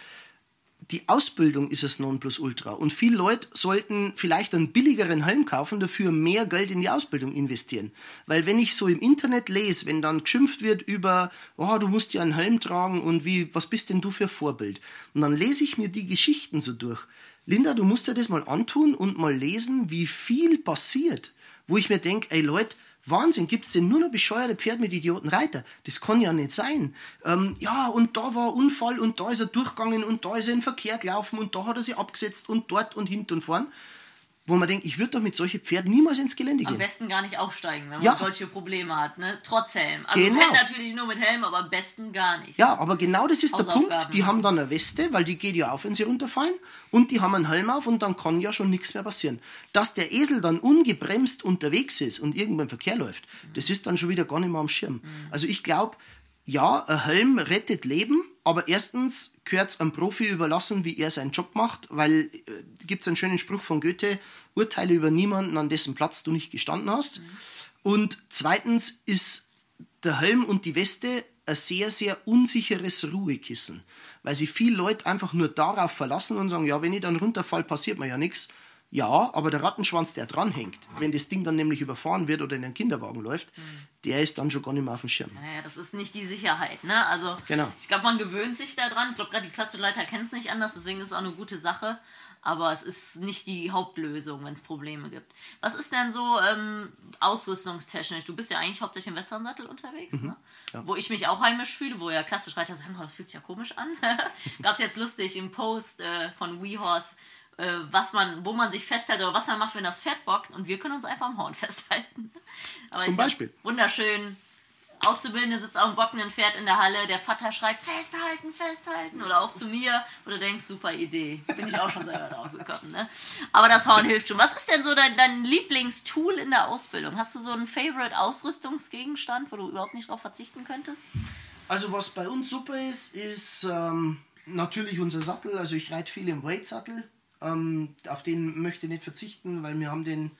die Ausbildung ist das Nonplusultra. Und viele Leute sollten vielleicht einen billigeren Helm kaufen, dafür mehr Geld in die Ausbildung investieren. Weil wenn ich so im Internet lese, wenn dann geschimpft wird über, oh, du musst ja einen Helm tragen und wie, was bist denn du für Vorbild? Und dann lese ich mir die Geschichten so durch. Linda, du musst dir das mal antun und mal lesen, wie viel passiert. Wo ich mir denke, ey Leute, Wahnsinn, gibt es denn nur noch bescheuerte Pferde mit idioten Reiter? Das kann ja nicht sein. Ähm, ja, und da war Unfall und da ist er durchgegangen und da ist er in Verkehr gelaufen und da hat er sich abgesetzt und dort und hinten und vorn wo man denkt, ich würde doch mit solchen Pferden niemals ins Gelände gehen. Am besten gar nicht aufsteigen, wenn man solche Probleme hat, ne? Trotz Helm. Also genau. natürlich nur mit Helm, aber am besten gar nicht. Ja, aber genau das ist der Punkt. Die haben dann eine Weste, weil die geht ja auf, wenn sie runterfallen, und die haben einen Helm auf und dann kann ja schon nichts mehr passieren. Dass der Esel dann ungebremst unterwegs ist und irgendwo im Verkehr läuft, mhm. das ist dann schon wieder gar nicht mehr am Schirm. Mhm. Also ich glaube, ja, ein Helm rettet Leben, aber erstens gehört es einem Profi überlassen, wie er seinen Job macht, weil äh, gibt es einen schönen Spruch von Goethe, urteile über niemanden, an dessen Platz du nicht gestanden hast. Mhm. Und zweitens ist der Helm und die Weste ein sehr, sehr unsicheres Ruhekissen, weil sich viele Leute einfach nur darauf verlassen und sagen, ja, wenn ich dann runterfall, passiert mir ja nichts. Ja, aber der Rattenschwanz, der dranhängt, wenn das Ding dann nämlich überfahren wird oder in einen Kinderwagen läuft, mhm. der ist dann schon gar nicht mehr auf dem Schirm. Naja, das ist nicht die Sicherheit, ne? Also, genau. ich glaube, man gewöhnt sich daran. Ich glaube, gerade die klassischen Leiter kennen es nicht anders, deswegen ist es auch eine gute Sache. Aber es ist nicht die Hauptlösung, wenn es Probleme gibt. Was ist denn so ähm, ausrüstungstechnisch? Du bist ja eigentlich hauptsächlich im Westernsattel unterwegs, mhm. ne? ja. wo ich mich auch heimisch fühle, wo ja klassisch Reiter sagen, oh, das fühlt sich ja komisch an. [laughs] Gab es jetzt lustig im Post äh, von WeHorse äh, was man, wo man sich festhält oder was man macht, wenn das Pferd bockt. Und wir können uns einfach am Horn [laughs] festhalten. Aber Zum Beispiel. Wunderschön Auszubildende sitzt auf dem bockenden Pferd in der Halle, der Vater schreit, festhalten, festhalten. Oder auch zu mir, du denkst, super Idee. Bin ich auch schon selber drauf gekommen. Ne? Aber das Horn hilft schon. Was ist denn so dein, dein Lieblingstool in der Ausbildung? Hast du so einen Favorite-Ausrüstungsgegenstand, wo du überhaupt nicht drauf verzichten könntest? Also was bei uns super ist, ist ähm, natürlich unser Sattel. Also ich reite viel im Weight-Sattel. Ähm, auf den möchte ich nicht verzichten, weil wir haben den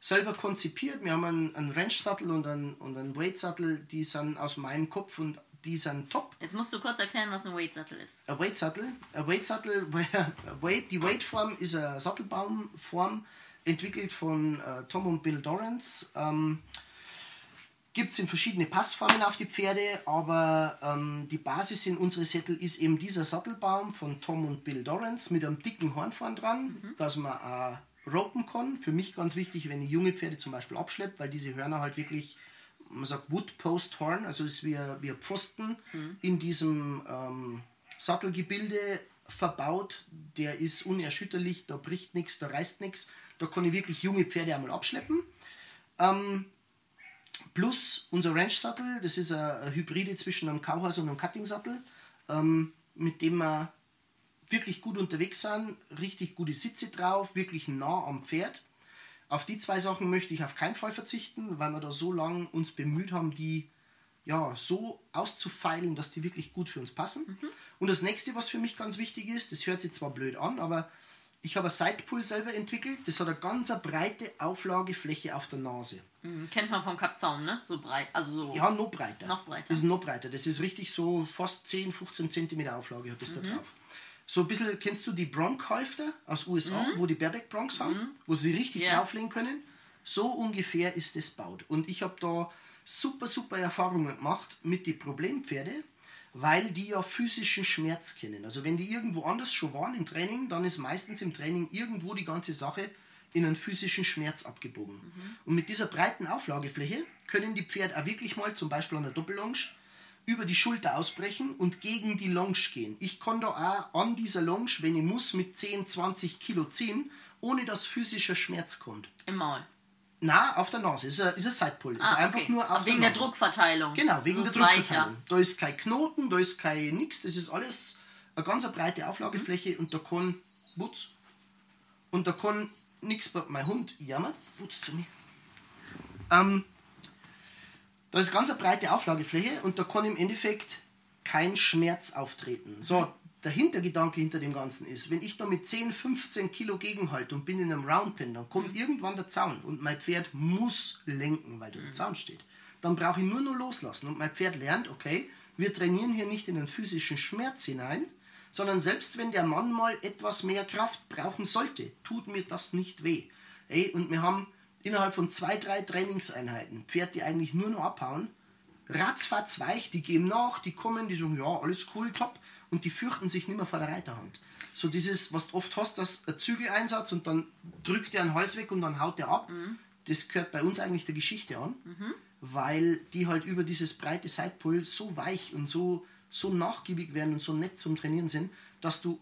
selber konzipiert. Wir haben einen, einen Ranch-Sattel und einen, und einen Weight-Sattel, die sind aus meinem Kopf und die sind top. Jetzt musst du kurz erklären, was ein Weight-Sattel ist. Ein Weight-Sattel, ein Weight-Sattel, Weight, die Weight-Form ist eine Sattelbaumform, entwickelt von äh, Tom und Bill Dorrance. Ähm, Gibt es in verschiedene Passformen auf die Pferde, aber ähm, die Basis in unsere Sättel ist eben dieser Sattelbaum von Tom und Bill Dorrance mit einem dicken Horn vorn dran, mhm. dass man äh, ropen kann. Für mich ganz wichtig, wenn ich junge Pferde zum Beispiel abschleppt, weil diese Hörner halt wirklich, man sagt Wood Post Horn, also ist wie ein, wie ein Pfosten mhm. in diesem ähm, Sattelgebilde verbaut. Der ist unerschütterlich, da bricht nichts, da reißt nichts. Da kann ich wirklich junge Pferde einmal abschleppen. Ähm, plus unser Ranch-Sattel, das ist eine, Hybride zwischen einem Kauhaus und einem Cutting-Sattel, ähm, mit dem man wirklich gut unterwegs sind, richtig gute Sitze drauf, wirklich nah am Pferd. Auf die zwei Sachen möchte ich auf keinen Fall verzichten, weil wir da so lange uns bemüht haben, die ja, so auszufeilen, dass die wirklich gut für uns passen. Mhm. Und das nächste, was für mich ganz wichtig ist, das hört sich zwar blöd an, aber ich habe ein Sidepull selber entwickelt. Das hat eine ganz breite Auflagefläche auf der Nase. Mhm, kennt man vom Kapzaum, ne? So breit. Also so ja, noch breiter. Noch breiter. Das ist noch breiter. Das ist richtig so fast 10, 15 cm Auflage hat das mhm. da drauf. So ein bisschen, kennst du die Bronc-Halfter aus USA, mhm. wo die Bareback Broncs haben, mhm. wo sie richtig yeah. drauflegen können? So ungefähr ist es baut. Und ich habe da super, super Erfahrungen gemacht mit den Problempferde, weil die ja physischen Schmerz kennen. Also wenn die irgendwo anders schon waren im Training, dann ist meistens im Training irgendwo die ganze Sache in einen physischen Schmerz abgebogen. Mhm. Und mit dieser breiten Auflagefläche können die Pferde auch wirklich mal zum Beispiel an der Doppellonge über die Schulter ausbrechen und gegen die Longe gehen. Ich kann da auch an dieser Longe, wenn ich muss, mit 10, 20 Kilo ziehen, ohne dass physischer Schmerz kommt. Im Maul? Na, auf der Nase. Ist ein, ist ein Sidepull. Ah, ist einfach okay. nur auf wegen der, der Druckverteilung. Genau, wegen der Druckverteilung. Weicher. Da ist kein Knoten, da ist kein nix. Das ist alles eine ganz breite Auflagefläche mhm. und da kann Putz. Und da kann nichts. Mein Hund jammert. Putz zu mir. Ähm, da ist ganz eine breite Auflagefläche und da kann im Endeffekt kein Schmerz auftreten. So, der Hintergedanke hinter dem Ganzen ist, wenn ich da mit 10, 15 Kilo gegenhalte und bin in einem Roundpin, dann kommt mhm. irgendwann der Zaun und mein Pferd muss lenken, weil da der mhm. Zaun steht. Dann brauche ich nur noch loslassen und mein Pferd lernt, okay, wir trainieren hier nicht in den physischen Schmerz hinein, sondern selbst wenn der Mann mal etwas mehr Kraft brauchen sollte, tut mir das nicht weh. Ey, und wir haben innerhalb von zwei, drei Trainingseinheiten Pferd, die eigentlich nur noch abhauen, ratzfatz weich, die geben nach, die kommen, die sagen, ja, alles cool, top, und die fürchten sich nicht mehr vor der Reiterhand. So dieses, was du oft hast, dass ein Zügeleinsatz und dann drückt er einen Hals weg und dann haut er ab, mhm. das gehört bei uns eigentlich der Geschichte an, mhm. weil die halt über dieses breite Sidepull so weich und so, so nachgiebig werden und so nett zum Trainieren sind, dass du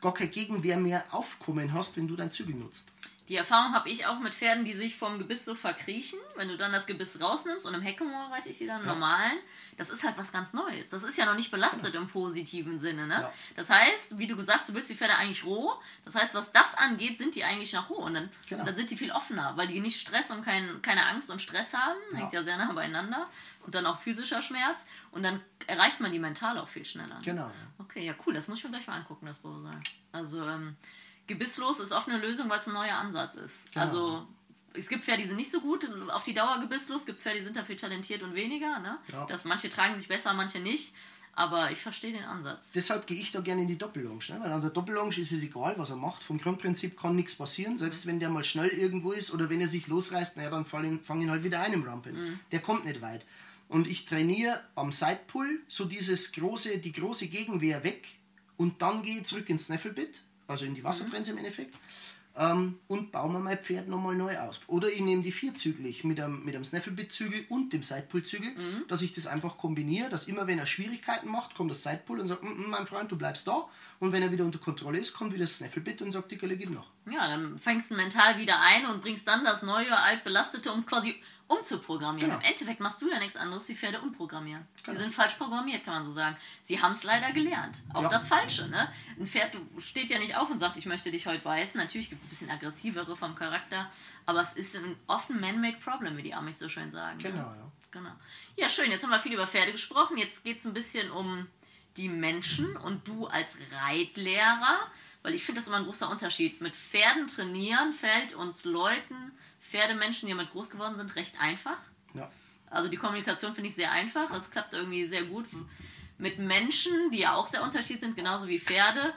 gar keine Gegenwehr mehr aufkommen hast, wenn du dein Zügel nutzt. Die Erfahrung habe ich auch mit Pferden, die sich vom Gebiss so verkriechen. Wenn du dann das Gebiss rausnimmst und im Heckemoor reite ich die dann ja. normalen, das ist halt was ganz Neues. Das ist ja noch nicht belastet ja. im positiven Sinne. Ne? Ja. Das heißt, wie du gesagt hast, du willst die Pferde eigentlich roh. Das heißt, was das angeht, sind die eigentlich noch roh. Und dann, genau. dann sind die viel offener, weil die nicht Stress und kein, keine Angst und Stress haben. Hängt ja sehr nah beieinander. Und dann auch physischer Schmerz. Und dann erreicht man die mental auch viel schneller. Ne? Genau. Okay, ja cool. Das muss ich mir gleich mal angucken, das Bowser. Also, ähm, gebisslos ist oft eine Lösung, weil es ein neuer Ansatz ist. Genau. Also es gibt Pferde, die sind nicht so gut auf die Dauer gebisslos, es gibt Pferde, die sind dafür talentiert und weniger. Ne? Ja. Das, manche tragen sich besser, manche nicht. Aber ich verstehe den Ansatz. Deshalb gehe ich da gerne in die Doppellonge. Ne? Weil an der Doppellonge ist es egal, was er macht. Vom Grundprinzip kann nichts passieren. Selbst mhm. wenn der mal schnell irgendwo ist oder wenn er sich losreißt, naja, dann fangen fang ihn halt wieder ein im Rampeln. Mhm. Der kommt nicht weit. Und ich trainiere am Sidepull so dieses große, die große Gegenwehr weg und dann gehe ich zurück ins Snafflebit also in die Wassertrense mhm. im Endeffekt. ähm, und baue mir mein Pferd nochmal neu aus. Oder ich nehme die vierzüglich mit einem, mit einem Snafflebit-Zügel und dem Sidepull-Zügel, mhm. dass ich das einfach kombiniere, dass immer, wenn er Schwierigkeiten macht, kommt das Sidepull und sagt, mm, mm, mein Freund, du bleibst da. Und wenn er wieder unter Kontrolle ist, kommt wieder das Snafflebit und sagt, die Gelle gib noch. Ja, dann fängst du mental wieder ein und bringst dann das neue, altbelastete, um es quasi umzuprogrammieren. Genau. Im Endeffekt machst du ja nichts anderes wie Pferde umprogrammieren. Genau. Die sind falsch programmiert, kann man so sagen. Sie haben es leider gelernt. Auch ja. das Falsche. Ne? Ein Pferd steht ja nicht auf und sagt, ich möchte dich heute beißen. Natürlich gibt es ein bisschen aggressivere vom Charakter, aber es ist oft ein man-made problem, wie die Amis so schön sagen. Genau, ne? ja. Genau. Ja, schön. Jetzt haben wir viel über Pferde gesprochen. Jetzt geht es ein bisschen um die Menschen und du als Reitlehrer. Weil ich finde das immer ein großer Unterschied. Mit Pferden trainieren fällt uns Leuten Pferdemenschen, die damit groß geworden sind, recht einfach. Ja. Also die Kommunikation finde ich sehr einfach. Es klappt irgendwie sehr gut. Mit Menschen, die ja auch sehr unterschiedlich sind, genauso wie Pferde,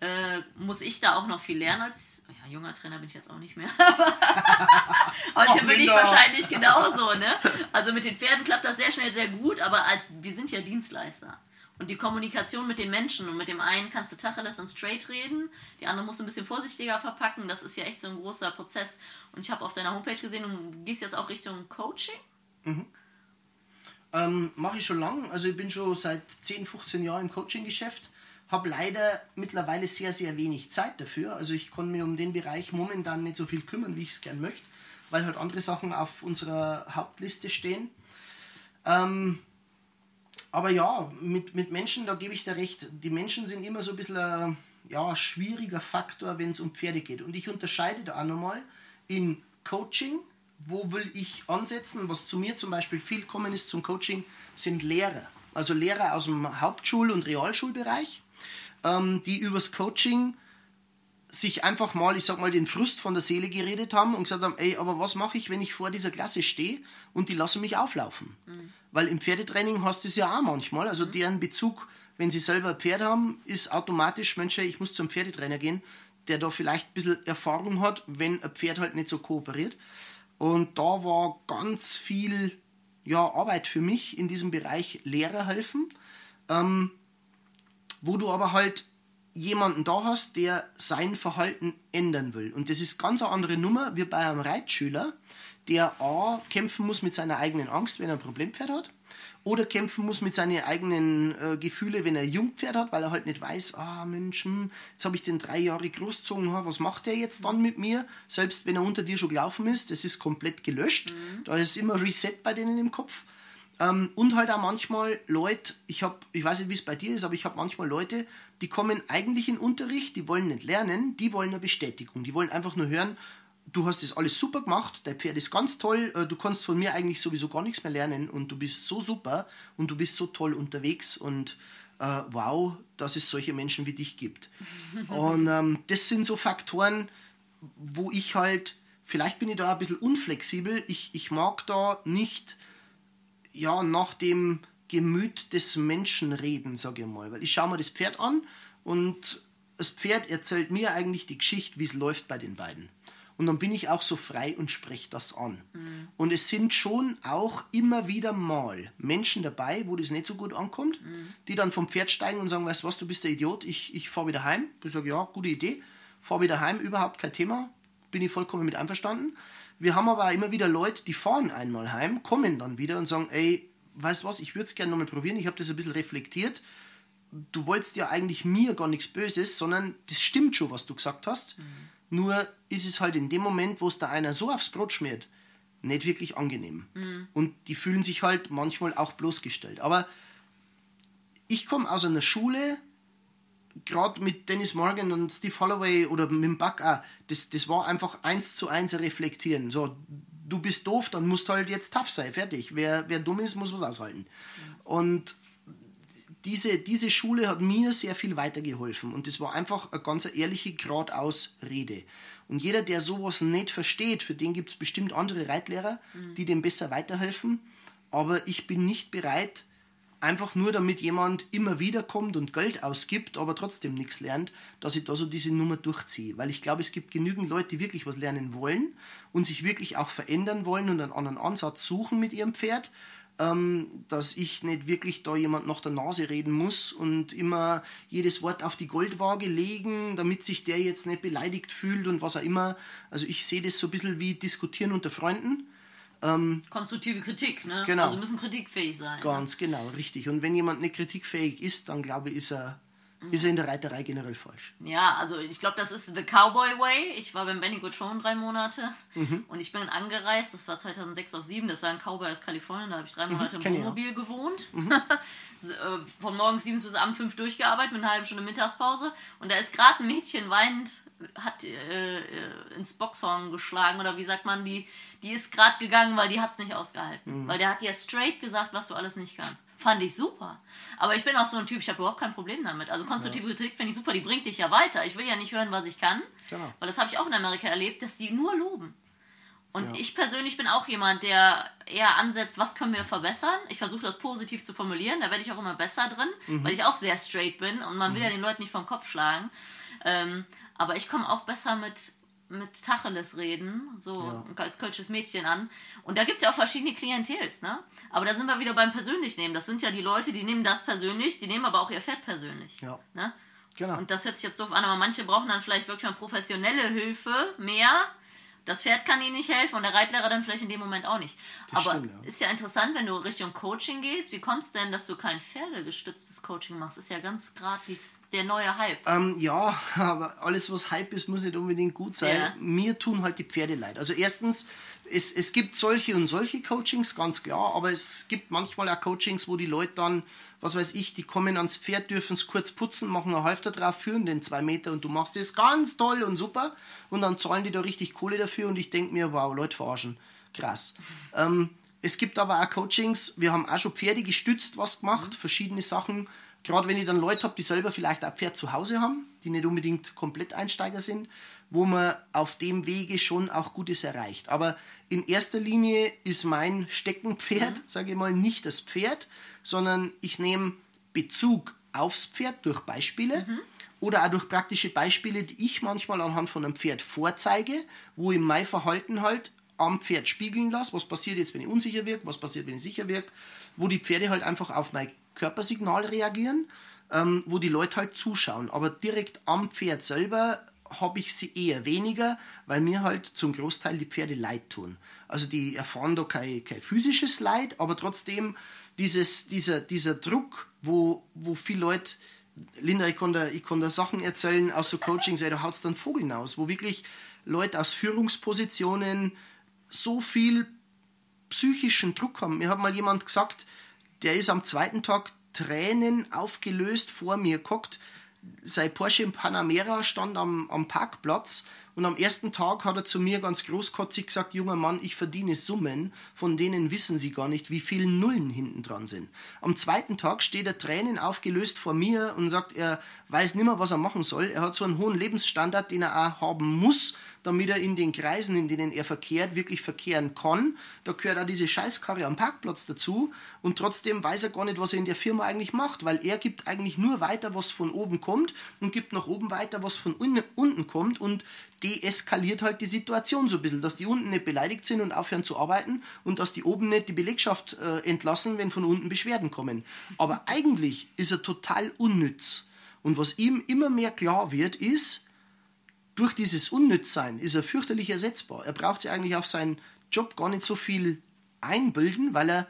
äh, muss ich da auch noch viel lernen als. Ja, junger Trainer bin ich jetzt auch nicht mehr. [laughs] Heute bin ich wahrscheinlich genauso, ne? Also mit den Pferden klappt das sehr schnell sehr gut, aber als wir sind ja Dienstleister. Und die Kommunikation mit den Menschen und mit dem einen kannst du Tacheles und straight reden, die andere musst du ein bisschen vorsichtiger verpacken. Das ist ja echt so ein großer Prozess. Und ich habe auf deiner Homepage gesehen, du gehst jetzt auch Richtung Coaching. Mhm. Ähm, Mache ich schon lange. Also ich bin schon seit 10, 15 Jahren im Coaching-Geschäft. Habe leider mittlerweile sehr, sehr wenig Zeit dafür. Also ich kann mir um den Bereich momentan nicht so viel kümmern, wie ich es gern möchte, weil halt andere Sachen auf unserer Hauptliste stehen. Ähm, aber ja, mit, mit Menschen, da gebe ich dir recht, die Menschen sind immer so ein bisschen ein ja, schwieriger Faktor, wenn es um Pferde geht. Und ich unterscheide da auch nochmal in Coaching, wo will ich ansetzen, was zu mir zum Beispiel viel kommen ist zum Coaching, sind Lehrer. Also Lehrer aus dem Hauptschul- und Realschulbereich, ähm, die übers Coaching sich einfach mal, ich sag mal, den Frust von der Seele geredet haben und gesagt haben, ey, aber was mache ich, wenn ich vor dieser Klasse stehe und die lassen mich auflaufen? Mhm. Weil im Pferdetraining hast du es ja auch manchmal. Also mhm. deren Bezug, wenn sie selber ein Pferd haben, ist automatisch, Mensch, ich muss zum Pferdetrainer gehen, der da vielleicht ein bisschen Erfahrung hat, wenn ein Pferd halt nicht so kooperiert. Und da war ganz viel ja, Arbeit für mich in diesem Bereich Lehrer helfen, ähm, wo du aber halt jemanden da hast, der sein Verhalten ändern will. Und das ist ganz eine andere Nummer wie bei einem Reitschüler, der A kämpfen muss mit seiner eigenen Angst, wenn er ein Problempferd hat, oder kämpfen muss mit seinen eigenen äh, Gefühlen, wenn er ein Jungpferd hat, weil er halt nicht weiß, ah Mensch, hm, jetzt habe ich den drei Jahre großgezogen, was macht der jetzt dann mit mir? Selbst wenn er unter dir schon gelaufen ist, das ist komplett gelöscht. Mhm. Da ist immer Reset bei denen im Kopf. Ähm, und halt auch manchmal Leute, ich habe, ich weiß nicht, wie es bei dir ist, aber ich habe manchmal Leute, die kommen eigentlich in Unterricht, die wollen nicht lernen, die wollen eine Bestätigung. Die wollen einfach nur hören, du hast das alles super gemacht, dein Pferd ist ganz toll, äh, du kannst von mir eigentlich sowieso gar nichts mehr lernen und du bist so super und du bist so toll unterwegs und äh, wow, dass es solche Menschen wie dich gibt. [laughs] und ähm, das sind so Faktoren, wo ich halt, vielleicht bin ich da ein bisschen unflexibel, ich, ich mag da nicht ja, nach dem Gemüt des Menschen reden, sage ich mal, weil ich schaue mir das Pferd an und das Pferd erzählt mir eigentlich die Geschichte, wie es läuft bei den beiden. Und dann bin ich auch so frei und spreche das an. Mhm. Und es sind schon auch immer wieder mal Menschen dabei, wo das nicht so gut ankommt, mhm. die dann vom Pferd steigen und sagen, weißt du was, du bist der Idiot, ich, ich fahre wieder heim. Ich sage, ja, gute Idee, fahre wieder heim, überhaupt kein Thema, bin ich vollkommen mit einverstanden. Wir haben aber auch immer wieder Leute, die fahren einmal heim, kommen dann wieder und sagen, ey, weißt du was, ich würde es gerne nochmal probieren, ich habe das ein bisschen reflektiert. Du wolltest ja eigentlich mir gar nichts Böses, sondern das stimmt schon, was du gesagt hast. Mhm nur ist es halt in dem Moment, wo es da einer so aufs Brot schmiert, nicht wirklich angenehm. Mhm. Und die fühlen sich halt manchmal auch bloßgestellt. Aber ich komme aus einer Schule, gerade mit Dennis Morgan und Steve Holloway oder mit dem Buck auch, das, das war einfach eins zu eins reflektieren. So, du bist doof, dann musst du halt jetzt tough sein, fertig. Wer, wer dumm ist, muss was aushalten. Mhm. Und diese, diese Schule hat mir sehr viel weitergeholfen und das war einfach eine ganz ehrliche, geradeaus Rede. Und jeder, der sowas nicht versteht, für den gibt es bestimmt andere Reitlehrer, mhm. die dem besser weiterhelfen. Aber ich bin nicht bereit, einfach nur damit jemand immer wieder kommt und Geld ausgibt, aber trotzdem nichts lernt, dass ich da so diese Nummer durchziehe. Weil ich glaube, es gibt genügend Leute, die wirklich was lernen wollen und sich wirklich auch verändern wollen und einen anderen Ansatz suchen mit ihrem Pferd ähm, dass ich nicht wirklich da jemand nach der Nase reden muss und immer jedes Wort auf die Goldwaage legen, damit sich der jetzt nicht beleidigt fühlt und was auch immer. Also ich sehe das so ein bisschen wie diskutieren unter Freunden. Ähm, Konstruktive Kritik, ne? Genau. Also müssen kritikfähig sein. Ganz ne? genau, richtig. Und wenn jemand nicht kritikfähig ist, dann glaube ich, ist er ist er in der Reiterei generell falsch. Ja, also ich glaube, das ist the Cowboy Way. Ich war beim Benny Goodron drei Monate mhm. und ich bin angereist. Das war 2006 auf 7. Das war ein Cowboy aus Kalifornien. Da habe ich drei mhm, Monate mhm, im Wohnmobil gewohnt. Mhm. [laughs] Äh, von morgens 7 bis abends 5 durchgearbeitet mit einer halben Stunde Mittagspause. Und da ist gerade ein Mädchen weinend, hat äh, äh, ins Boxhorn geschlagen oder wie sagt man, die, die ist gerade gegangen, weil die hat es nicht ausgehalten. Mhm. Weil der hat dir straight gesagt, was du alles nicht kannst. Fand ich super. Aber ich bin auch so ein Typ, ich habe überhaupt kein Problem damit. Also konstruktive ja. Kritik finde ich super, die bringt dich ja weiter. Ich will ja nicht hören, was ich kann. Genau. Weil das habe ich auch in Amerika erlebt, dass die nur loben. Und ja. ich persönlich bin auch jemand, der eher ansetzt, was können wir verbessern. Ich versuche das positiv zu formulieren, da werde ich auch immer besser drin, mhm. weil ich auch sehr straight bin und man will mhm. ja den Leuten nicht vom Kopf schlagen. Ähm, aber ich komme auch besser mit mit Tacheles reden, so ja. als kölsches Mädchen an. Und da gibt es ja auch verschiedene Klientels, ne? Aber da sind wir wieder beim persönlich nehmen. Das sind ja die Leute, die nehmen das persönlich, die nehmen aber auch ihr Pferd persönlich. Ja. Ne? Genau. Und das hört sich jetzt doof an, aber manche brauchen dann vielleicht wirklich mal professionelle Hilfe mehr das Pferd kann ihnen nicht helfen und der Reitlehrer dann vielleicht in dem Moment auch nicht. Das Aber stimmt, ja. ist ja interessant, wenn du Richtung Coaching gehst. Wie kommt es denn, dass du kein pferdegestütztes Coaching machst? Ist ja ganz gerade der neue Hype. Ähm, ja, [laughs] aber alles, was Hype ist, muss nicht unbedingt gut sein. Ja. Mir tun halt die Pferde leid. Also erstens, es, es gibt solche und solche Coachings, ganz klar, aber es gibt manchmal auch Coachings, wo die Leute dann was weiß ich, die kommen ans Pferd, dürfen es kurz putzen, machen eine Halfter drauf, führen den zwei Meter und du machst das ganz toll und super und dann zahlen die da richtig Kohle dafür und ich denke mir, wow, Leute verarschen, krass. Ähm, es gibt aber auch Coachings, wir haben auch schon Pferde gestützt, was gemacht, verschiedene Sachen. Gerade wenn ich dann Leute habe, die selber vielleicht ein Pferd zu Hause haben, die nicht unbedingt komplett Einsteiger sind, wo man auf dem Wege schon auch Gutes erreicht. Aber in erster Linie ist mein Steckenpferd, mhm. sage ich mal, nicht das Pferd, sondern ich nehme Bezug aufs Pferd durch Beispiele mhm. oder auch durch praktische Beispiele, die ich manchmal anhand von einem Pferd vorzeige, wo ich mein Verhalten halt am Pferd spiegeln lasse. Was passiert jetzt, wenn ich unsicher wirke? Was passiert, wenn ich sicher wirke? Wo die Pferde halt einfach auf mein Körpersignal reagieren, ähm, wo die Leute halt zuschauen. Aber direkt am Pferd selber habe ich sie eher weniger, weil mir halt zum Großteil die Pferde leid tun. Also die erfahren da kein, kein physisches Leid, aber trotzdem dieses, dieser, dieser Druck, wo, wo viele Leute, Linda, ich kann, da, ich kann da Sachen erzählen aus so Coachings, da haut es dann Vogel hinaus, wo wirklich Leute aus Führungspositionen so viel psychischen Druck haben. Mir hat mal jemand gesagt, der ist am zweiten Tag Tränen aufgelöst vor mir geguckt. Sein Porsche in Panamera stand am, am Parkplatz und am ersten Tag hat er zu mir ganz großkotzig gesagt, junger Mann, ich verdiene Summen, von denen wissen Sie gar nicht, wie viele Nullen hinten dran sind. Am zweiten Tag steht er Tränen aufgelöst vor mir und sagt, er weiß nicht mehr, was er machen soll. Er hat so einen hohen Lebensstandard, den er auch haben muss, damit er in den Kreisen, in denen er verkehrt, wirklich verkehren kann. Da gehört auch diese Scheißkarre am Parkplatz dazu und trotzdem weiß er gar nicht, was er in der Firma eigentlich macht, weil er gibt eigentlich nur weiter, was von oben kommt und gibt nach oben weiter, was von unten kommt und deeskaliert halt die Situation so ein bisschen, dass die unten nicht beleidigt sind und aufhören zu arbeiten und dass die oben nicht die Belegschaft äh, entlassen, wenn von unten Beschwerden kommen. Aber eigentlich ist er total unnütz. Und was ihm immer mehr klar wird, ist, durch dieses Unnützsein ist er fürchterlich ersetzbar. Er braucht sich eigentlich auf seinen Job gar nicht so viel einbilden, weil er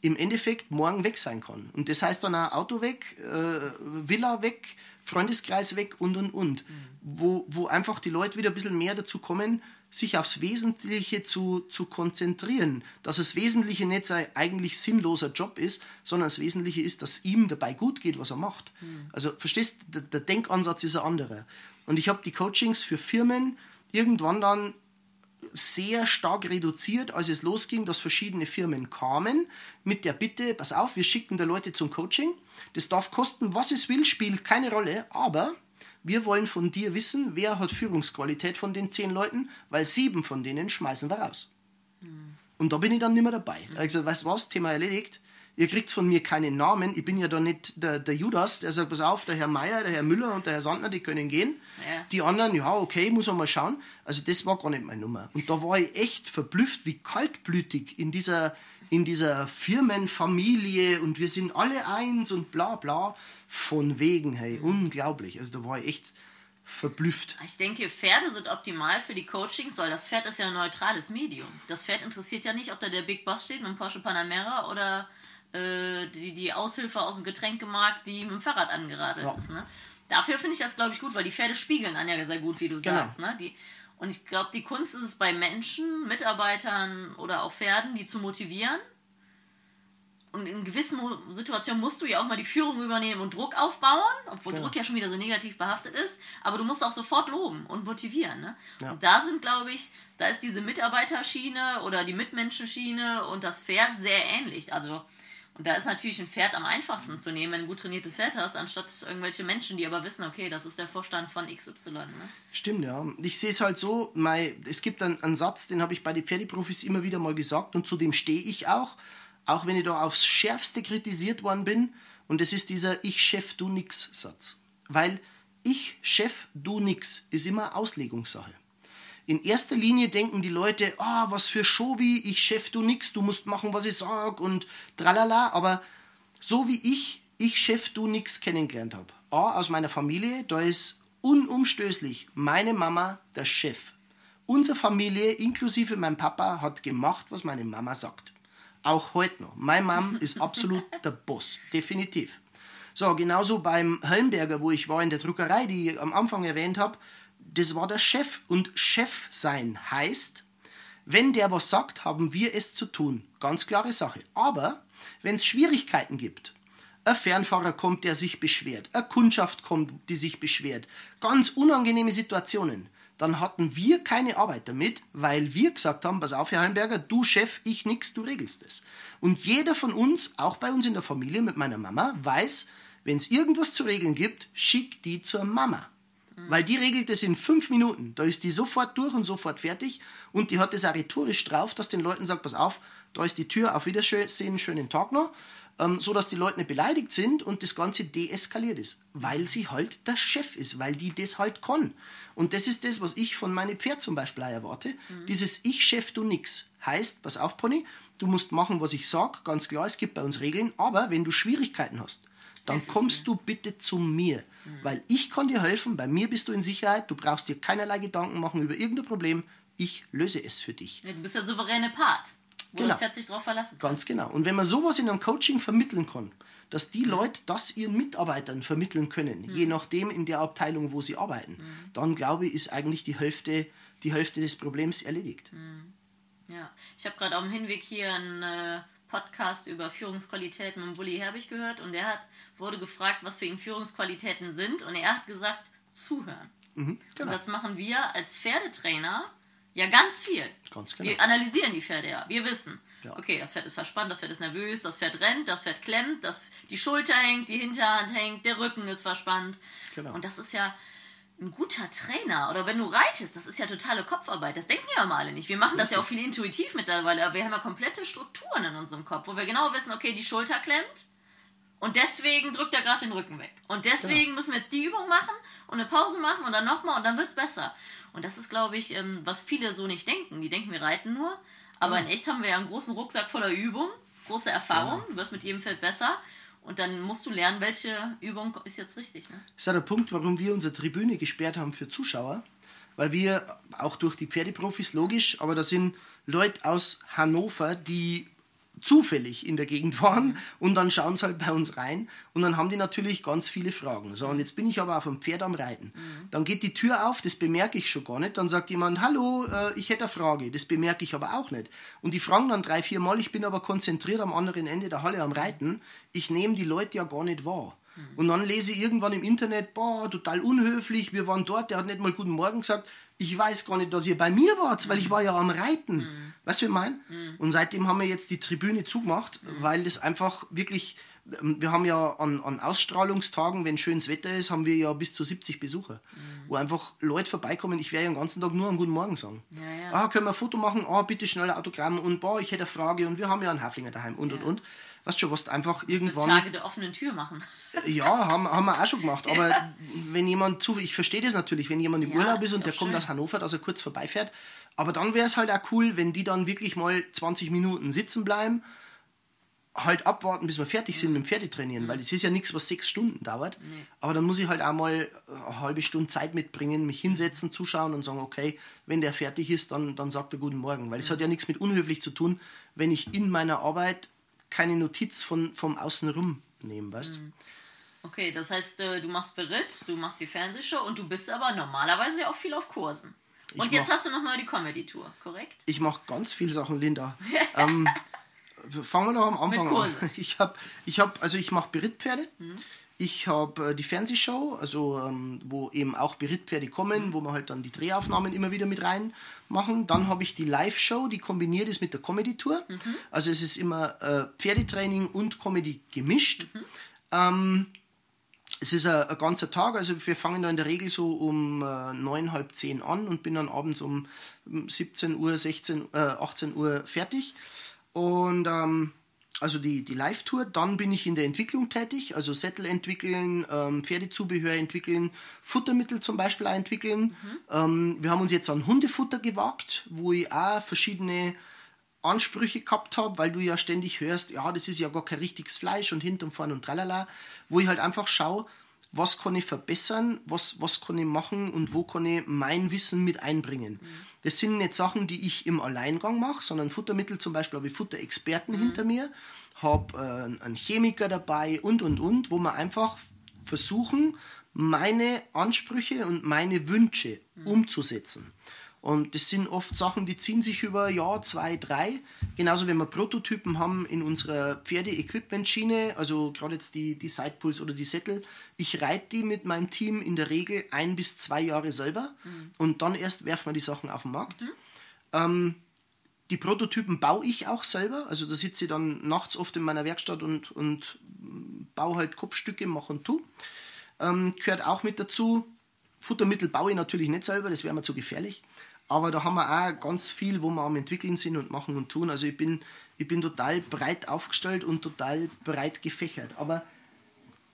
im Endeffekt morgen weg sein kann. Und das heißt dann auch Auto weg, äh, Villa weg, Freundeskreis weg und und und. Mhm. Wo, wo einfach die Leute wieder ein bisschen mehr dazu kommen, sich aufs Wesentliche zu, zu konzentrieren. Dass das Wesentliche nicht sein eigentlich sinnloser Job ist, sondern das Wesentliche ist, dass ihm dabei gut geht, was er macht. Mhm. Also verstehst der, der Denkansatz ist ein anderer. Und ich habe die Coachings für Firmen irgendwann dann sehr stark reduziert, als es losging, dass verschiedene Firmen kamen mit der Bitte, pass auf, wir schicken da Leute zum Coaching. Das darf kosten, was es will, spielt keine Rolle, aber wir wollen von dir wissen, wer hat Führungsqualität von den zehn Leuten, weil sieben von denen schmeißen wir raus. Mhm. Und da bin ich dann nicht mehr dabei. Ich habe gesagt, weißt du was, Thema erledigt. Ihr kriegt von mir keinen Namen. Ich bin ja da nicht der, der Judas, der sagt, pass auf, der Herr Meier, der Herr Müller und der Herr Sandner, die können gehen. Ja. Die anderen, ja, okay, muss man mal schauen. Also das war gar nicht meine Nummer. Und da war ich echt verblüfft, wie kaltblütig in dieser, in dieser Firmenfamilie und wir sind alle eins und bla bla. Von wegen, hey, unglaublich. Also da war ich echt verblüfft. Ich denke, Pferde sind optimal für die Coachings, weil das Pferd ist ja ein neutrales Medium. Das Pferd interessiert ja nicht, ob da der Big Boss steht mit dem Porsche Panamera oder äh, die, die Aushilfe aus dem Getränkemarkt, die mit dem Fahrrad angeradelt ja. ist. Ne? Dafür finde ich das, glaube ich, gut, weil die Pferde spiegeln an ja sehr gut, wie du genau. sagst. Ne? Die, und ich glaube, die Kunst ist es bei Menschen, Mitarbeitern oder auch Pferden, die zu motivieren. Und in gewissen Situationen musst du ja auch mal die Führung übernehmen und Druck aufbauen, obwohl ja. Druck ja schon wieder so negativ behaftet ist. Aber du musst auch sofort loben und motivieren. Ne? Ja. Und da sind, glaube ich, da ist diese Mitarbeiterschiene oder die Mitmenschenschiene und das Pferd sehr ähnlich. Also und da ist natürlich ein Pferd am einfachsten zu nehmen, wenn du ein gut trainiertes Pferd hast, anstatt irgendwelche Menschen, die aber wissen, okay, das ist der Vorstand von XY. Ne? Stimmt, ja. Ich sehe es halt so, mein, es gibt einen, einen Satz, den habe ich bei den Pferdeprofis immer wieder mal gesagt und zu dem stehe ich auch, auch wenn ich da aufs Schärfste kritisiert worden bin. Und das ist dieser Ich Chef, du nix Satz. Weil ich Chef, du nix ist immer Auslegungssache. In erster Linie denken die Leute, ah, oh, was für Show wie, ich Chef, du nix, du musst machen, was ich sag und tralala. Aber so wie ich, ich Chef, du nix kennengelernt habe. A, aus meiner Familie, da ist unumstößlich meine Mama der Chef. Unsere Familie, inklusive mein Papa, hat gemacht, was meine Mama sagt. Auch heute noch. Meine Mom [laughs] ist absolut der Boss, definitiv. So, genauso beim Helmberger, wo ich war in der Druckerei, die ich am Anfang erwähnt habe, das war der Chef. Und Chef sein heißt, wenn der was sagt, haben wir es zu tun. Ganz klare Sache. Aber wenn es Schwierigkeiten gibt, ein Fernfahrer kommt, der sich beschwert, eine Kundschaft kommt, die sich beschwert, ganz unangenehme Situationen, dann hatten wir keine Arbeit damit, weil wir gesagt haben, pass auf, Herr Heimberger, du Chef, ich nix, du regelst es. Und jeder von uns, auch bei uns in der Familie mit meiner Mama, weiß, wenn es irgendwas zu regeln gibt, schick die zur Mama. Mhm. Weil die regelt es in fünf Minuten. Da ist die sofort durch und sofort fertig. Und die hat es auch rhetorisch drauf, dass den Leuten sagt, pass auf, da ist die Tür, auf Wiedersehen, schönen Tag noch. Ähm, so dass die Leute nicht beleidigt sind und das Ganze deeskaliert ist. Weil sie halt der Chef ist, weil die das halt kann. Und das ist das, was ich von meinem Pferd zum Beispiel erwarte. Mhm. Dieses Ich, Chef, du nix. Heißt, pass auf, Pony, du musst machen, was ich sag, ganz klar, es gibt bei uns Regeln, aber wenn du Schwierigkeiten hast, dann kommst du bitte zu mir, mhm. weil ich kann dir helfen, bei mir bist du in Sicherheit, du brauchst dir keinerlei Gedanken machen über irgendein Problem, ich löse es für dich. Ja, du bist der souveräne Part, wo genau. das Pferd sich drauf verlassen kann. Ganz genau. Und wenn man sowas in einem Coaching vermitteln kann, dass die mhm. Leute das ihren Mitarbeitern vermitteln können, mhm. je nachdem in der Abteilung, wo sie arbeiten, mhm. dann glaube ich, ist eigentlich die Hälfte, die Hälfte des Problems erledigt. Mhm. Ja, ich habe gerade auf dem Hinweg hier einen äh, Podcast über Führungsqualitäten mit Bulli Herbig gehört und der hat wurde gefragt, was für ihn Führungsqualitäten sind und er hat gesagt, zuhören. Mhm, genau. Und das machen wir als Pferdetrainer ja ganz viel. Ganz genau. Wir analysieren die Pferde ja. Wir wissen, ja. okay, das Pferd ist verspannt, das Pferd ist nervös, das Pferd rennt, das Pferd klemmt, das, die Schulter hängt, die Hinterhand hängt, der Rücken ist verspannt. Genau. Und das ist ja ein guter Trainer. Oder wenn du reitest, das ist ja totale Kopfarbeit. Das denken ja mal alle nicht. Wir machen das ja auch viel intuitiv mittlerweile, aber wir haben ja komplette Strukturen in unserem Kopf, wo wir genau wissen, okay, die Schulter klemmt, und deswegen drückt er gerade den Rücken weg. Und deswegen genau. müssen wir jetzt die Übung machen und eine Pause machen und dann nochmal und dann wird es besser. Und das ist, glaube ich, ähm, was viele so nicht denken. Die denken, wir reiten nur. Aber genau. in echt haben wir ja einen großen Rucksack voller Übung, große Erfahrung. Genau. Du wirst mit jedem Feld besser. Und dann musst du lernen, welche Übung ist jetzt richtig. Ne? Das ist der Punkt, warum wir unsere Tribüne gesperrt haben für Zuschauer. Weil wir, auch durch die Pferdeprofis logisch, aber da sind Leute aus Hannover, die zufällig in der Gegend waren und dann schauen sie halt bei uns rein und dann haben die natürlich ganz viele Fragen. So, und jetzt bin ich aber auf dem Pferd am Reiten. Mhm. Dann geht die Tür auf, das bemerke ich schon gar nicht. Dann sagt jemand, hallo, äh, ich hätte eine Frage. Das bemerke ich aber auch nicht. Und die fragen dann drei, vier Mal, ich bin aber konzentriert am anderen Ende der Halle am Reiten. Ich nehme die Leute ja gar nicht wahr. Mhm. Und dann lese ich irgendwann im Internet, boah, total unhöflich, wir waren dort, der hat nicht mal Guten Morgen gesagt ich weiß gar nicht, dass ihr bei mir wart, weil ich war ja am Reiten. Mhm. Weißt du, wie ich meine? Mhm. Und seitdem haben wir jetzt die Tribüne zugemacht, mhm. weil das einfach wirklich, wir haben ja an, an Ausstrahlungstagen, wenn schönes Wetter ist, haben wir ja bis zu 70 Besucher, mhm. wo einfach Leute vorbeikommen, ich werde ja den ganzen Tag nur einen guten Morgen sagen. Ja, ja. Ah, können wir ein Foto machen? Ah, bitte schnell ein Autogramm und boah, ich hätte eine Frage und wir haben ja einen Haflinger daheim und ja. und und weißt du, was einfach irgendwann. Tage der offenen Tür machen. Ja, haben, haben wir auch schon gemacht. [laughs] Aber ja. wenn jemand zu, ich verstehe das natürlich, wenn jemand im Urlaub ist und der schön. kommt aus Hannover, dass er kurz vorbeifährt. Aber dann wäre es halt auch cool, wenn die dann wirklich mal 20 Minuten sitzen bleiben halt abwarten, bis wir fertig sind mit dem Pferdetrainieren, weil es ist ja nichts, was sechs Stunden dauert. Aber dann muss ich halt auch mal eine halbe Stunde Zeit mitbringen, mich hinsetzen, zuschauen und sagen, okay, wenn der fertig ist, dann, dann sagt er guten Morgen. Weil es hat ja nichts mit unhöflich zu tun, wenn ich in meiner Arbeit keine Notiz von, vom Außenrum nehme, weißt Mhm. Okay, das heißt, äh, du machst Beritt, du machst die Fernsehshow und du bist aber normalerweise ja auch viel auf Kursen. Und Ich jetzt mach- hast du noch mal die Comedy-Tour, korrekt? Ich mache ganz viele Sachen, Linda. [laughs] ähm, fangen wir doch am Anfang an. [laughs] Ich habe, ich hab, also ich mache Berittpferde. Ich habe äh, die Fernsehshow, also ähm, wo eben auch Berittpferde kommen, wo wir halt dann die Drehaufnahmen immer wieder mit rein machen. Dann habe ich die Live-Show, die kombiniert ist mit der Comedy-Tour. Also es ist immer äh, Pferdetraining und Comedy gemischt. Ähm, es ist ein, ein ganzer Tag, also wir fangen da in der Regel so um äh, neun, halb zehn an und bin dann abends um 17 Uhr, 16, äh, 18 Uhr fertig. Und ähm, also die, die Live-Tour, dann bin ich in der Entwicklung tätig, also Sättel entwickeln, ähm, Pferdezubehör entwickeln, Futtermittel zum Beispiel auch entwickeln. Ähm, wir haben uns jetzt an Hundefutter gewagt, wo ich auch verschiedene Ansprüche gehabt habe, weil du ja ständig hörst, ja, das ist ja gar kein richtiges Fleisch und hinten und vorne und tralala, wo ich halt einfach schaue, was kann ich verbessern, was, was kann ich machen und wo kann ich mein Wissen mit einbringen. Das sind nicht Sachen, die ich im Alleingang mache, sondern Futtermittel zum Beispiel habe ich Futterexperten hinter mir, habe äh, einen Chemiker dabei und und und, wo wir einfach versuchen, meine Ansprüche und meine Wünsche umzusetzen. Und das sind oft Sachen, die ziehen sich über Jahr, zwei, drei. Genauso wenn wir Prototypen haben in unserer Pferde-Equipment-Schiene, also gerade jetzt die, die Sidepools oder die Sättel, ich reite die mit meinem Team in der Regel ein bis zwei Jahre selber und dann erst werfen wir die Sachen auf den Markt. Ähm, die Prototypen baue ich auch selber, also da sitze ich dann nachts oft in meiner Werkstatt und, und baue halt Kopfstücke, mache und tu. Ähm, gehört auch mit dazu. Futtermittel baue ich natürlich nicht selber, das wäre mir zu gefährlich. Aber da haben wir auch ganz viel, wo wir am entwickeln sind und machen und tun. Also ich bin, ich bin total breit aufgestellt und total breit gefächert. Aber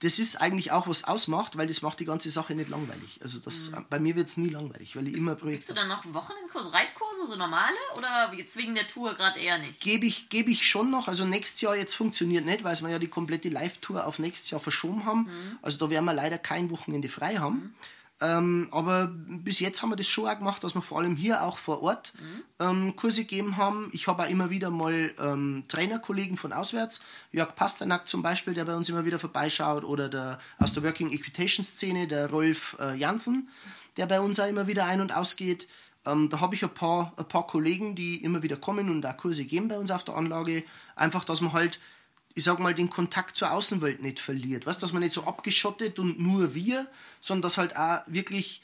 das ist eigentlich auch was ausmacht, weil das macht die ganze Sache nicht langweilig. Also das, bei mir wird es nie langweilig, weil ich immer Gibst du Projekte dann noch Wochenendkurse, Reitkurse, so normale? Oder jetzt wegen der Tour gerade eher nicht? gebe ich, gebe ich schon noch. Also nächstes Jahr jetzt funktioniert nicht, weil wir ja die komplette Live-Tour auf nächstes Jahr verschoben haben. Also da werden wir leider kein Wochenende frei haben. Ähm, aber bis jetzt haben wir das schon auch gemacht, dass wir vor allem hier auch vor Ort ähm, Kurse gegeben haben. Ich habe auch immer wieder mal ähm, Trainerkollegen von auswärts, Jörg Pasternak zum Beispiel, der bei uns immer wieder vorbeischaut, oder der aus der Working Equitation Szene, der Rolf äh, Jansen, der bei uns auch immer wieder ein- und ausgeht. Ähm, da habe ich ein paar, ein paar Kollegen, die immer wieder kommen und auch Kurse geben bei uns auf der Anlage. Einfach, dass man halt, ich sag mal, den Kontakt zur Außenwelt nicht verliert. Weißt, dass man nicht so abgeschottet und nur wir, sondern dass halt auch wirklich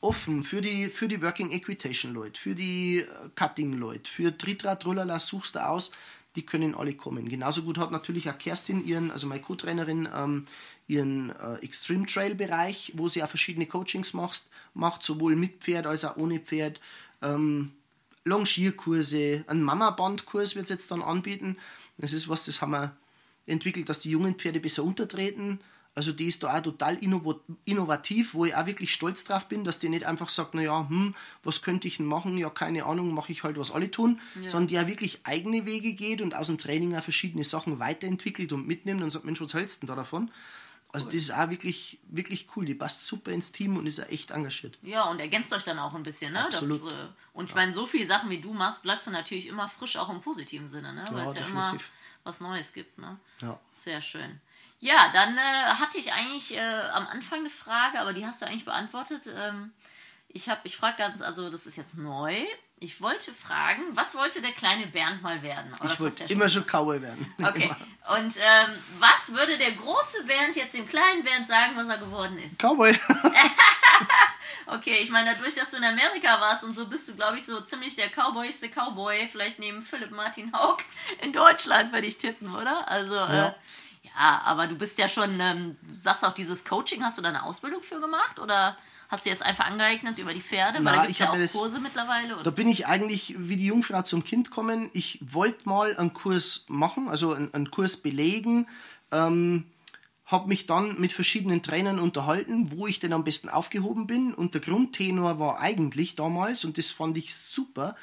offen für die, für die Working Equitation Leute, für die äh, Cutting Leute, für Tritrad, Trullala, suchst du aus, die können alle kommen. Genauso gut hat natürlich auch Kerstin ihren, also meine Co-Trainerin, ähm, ihren äh, Extreme Trail Bereich, wo sie auch verschiedene Coachings macht, macht sowohl mit Pferd als auch ohne Pferd. Ähm, Longierkurse, einen Mama-Band-Kurs wird es jetzt dann anbieten. Das ist was, das haben wir entwickelt, dass die jungen Pferde besser untertreten. Also die ist da auch total innovativ, wo ich auch wirklich stolz drauf bin, dass die nicht einfach sagt, naja, hm, was könnte ich denn machen? Ja, keine Ahnung, mache ich halt, was alle tun. Sondern die auch wirklich eigene Wege geht und aus dem Training auch verschiedene Sachen weiterentwickelt und mitnimmt und sagt, Mensch, was hältst du denn da davon? Also das ist auch wirklich, wirklich cool. Die passt super ins Team und ist auch echt engagiert. Ja, und ergänzt euch dann auch ein bisschen, ne? Absolut. Das, äh, und ich meine, so viele Sachen wie du machst, bleibst du natürlich immer frisch, auch im positiven Sinne, ne? Weil Ja, es ja immer was Neues gibt, ne? Ja. Sehr schön. Ja, dann äh, hatte ich eigentlich äh, am Anfang eine Frage, aber die hast du eigentlich beantwortet. Ähm, ich habe, ich frage ganz, also das ist jetzt neu. Ich wollte fragen, was wollte der kleine Bernd mal werden? Das Ich wollte immer schon Cowboy werden. [laughs] Okay. Immer. Und ähm, was würde der große Bernd jetzt dem kleinen Bernd sagen, was er geworden ist? Cowboy. [laughs] Okay, ich meine, dadurch, dass du in Amerika warst und so, bist du, glaube ich, so ziemlich der Cowboyste Cowboy, vielleicht neben Philipp Martin Haug in Deutschland, würde ich tippen, oder? Also, ja, Ja. äh, ja aber du bist ja schon, ähm, du sagst auch, dieses Coaching, hast du da eine Ausbildung für gemacht? Oder hast du jetzt einfach angeeignet über die Pferde? Weil Na, da gibt ja auch das- Kurse mittlerweile. Da Oder? bin ich eigentlich wie die Jungfrau zum Kind kommen. Ich wollte mal einen Kurs machen, also einen, einen Kurs belegen. Ähm, habe mich dann mit verschiedenen Trainern unterhalten, wo ich denn am besten aufgehoben bin. Und der Grundtenor war eigentlich damals, und das fand ich super,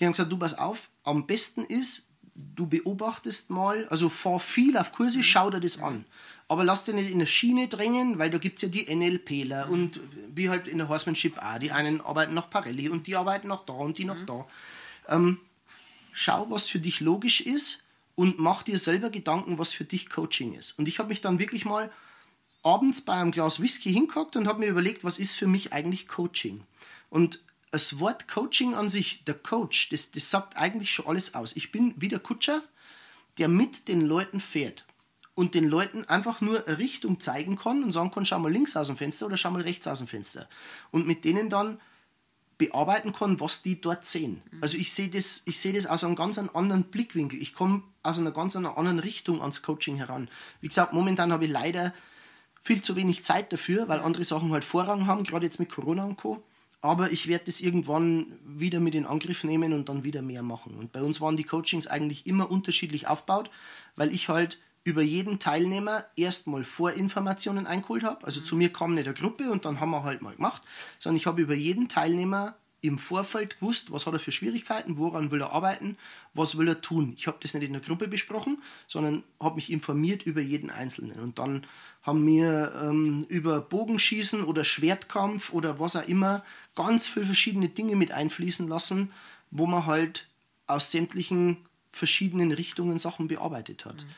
die haben gesagt, du pass auf, am besten ist, du beobachtest mal, also fahr viel auf Kurse, schau dir das an. Aber lass dich nicht in der Schiene drängen, weil da gibt es ja die NLPler und wie halt in der Horsemanship auch. Die einen arbeiten nach Parelli und die arbeiten nach da und die nach da. Ähm, schau, was für dich logisch ist und mach dir selber Gedanken, was für dich Coaching ist. Und ich habe mich dann wirklich mal abends bei einem Glas Whisky hinguckt und habe mir überlegt, was ist für mich eigentlich Coaching. Und das Wort Coaching an sich, der Coach, das, das sagt eigentlich schon alles aus. Ich bin wie der Kutscher, der mit den Leuten fährt und den Leuten einfach nur eine Richtung zeigen kann und sagen kann, schau mal links aus dem Fenster oder schau mal rechts aus dem Fenster. Und mit denen dann bearbeiten kann, was die dort sehen. Also ich sehe das, ich sehe das aus einem ganz anderen Blickwinkel. Ich komme aus einer ganz anderen Richtung ans Coaching heran. Wie gesagt, momentan habe ich leider viel zu wenig Zeit dafür, weil andere Sachen halt Vorrang haben, gerade jetzt mit Corona und Co. Aber ich werde das irgendwann wieder mit in Angriff nehmen und dann wieder mehr machen. Und bei uns waren die Coachings eigentlich immer unterschiedlich aufgebaut, weil ich halt über jeden Teilnehmer erstmal Vorinformationen eingeholt habe. Also zu mir kam nicht eine Gruppe und dann haben wir halt mal gemacht, sondern ich habe über jeden Teilnehmer im Vorfeld gewusst, was hat er für Schwierigkeiten, woran will er arbeiten, was will er tun. Ich habe das nicht in der Gruppe besprochen, sondern habe mich informiert über jeden Einzelnen. Und dann haben wir ähm, über Bogenschießen oder Schwertkampf oder was auch immer ganz viele verschiedene Dinge mit einfließen lassen, wo man halt aus sämtlichen verschiedenen Richtungen Sachen bearbeitet hat. Mhm.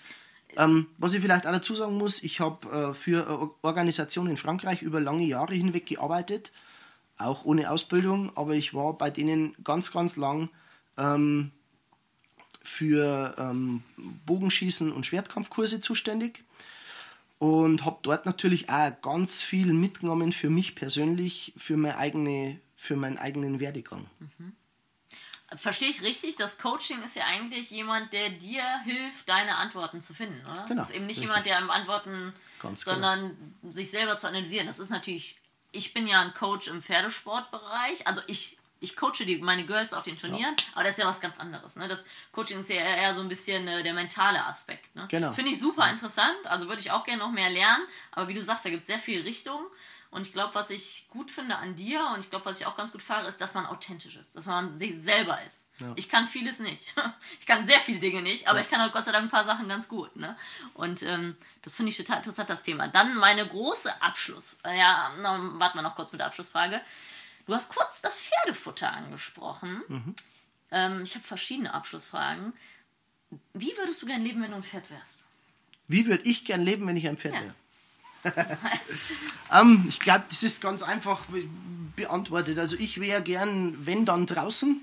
Ähm, was ich vielleicht auch dazu sagen muss, ich habe äh, für eine Organisation in Frankreich über lange Jahre hinweg gearbeitet auch ohne Ausbildung, aber ich war bei denen ganz, ganz lang ähm, für ähm, Bogenschießen und Schwertkampfkurse zuständig und habe dort natürlich auch ganz viel mitgenommen für mich persönlich, für, meine eigene, für meinen eigenen Werdegang. Mhm. Verstehe ich richtig? Das Coaching ist ja eigentlich jemand, der dir hilft, deine Antworten zu finden, oder? Genau. Das ist eben nicht richtig. jemand, der Antworten, Ganz sondern genau. sich selber zu analysieren. Das ist natürlich ich bin ja ein Coach im Pferdesportbereich. Also ich, ich coache die, meine Girls auf den Turnieren, ja. aber das ist ja was ganz anderes. Ne? Das Coaching ist ja eher so ein bisschen äh, der mentale Aspekt. Ne? Genau. Finde ich super interessant. Also würde ich auch gerne noch mehr lernen. Aber wie du sagst, da gibt es sehr viele Richtungen. Und ich glaube, was ich gut finde an dir und ich glaube, was ich auch ganz gut fahre, ist, dass man authentisch ist, dass man sich selber ist. Ja. Ich kann vieles nicht. [laughs] Ich kann sehr viele Dinge nicht, aber ja. ich kann auch Gott sei Dank ein paar Sachen ganz gut. Ne? Und ähm, das finde ich total interessant, das Thema. Dann meine große Abschluss. Äh, ja, warten wir noch kurz mit der Abschlussfrage. Du hast kurz das Pferdefutter angesprochen. Mhm. Ähm, ich habe verschiedene Abschlussfragen. Wie würdest du gern leben, wenn du ein Pferd wärst? Wie würde ich gern leben, wenn ich ein Pferd ja. wäre? [laughs] ähm, ich glaube, das ist ganz einfach beantwortet. Also ich wäre gern, wenn dann draußen,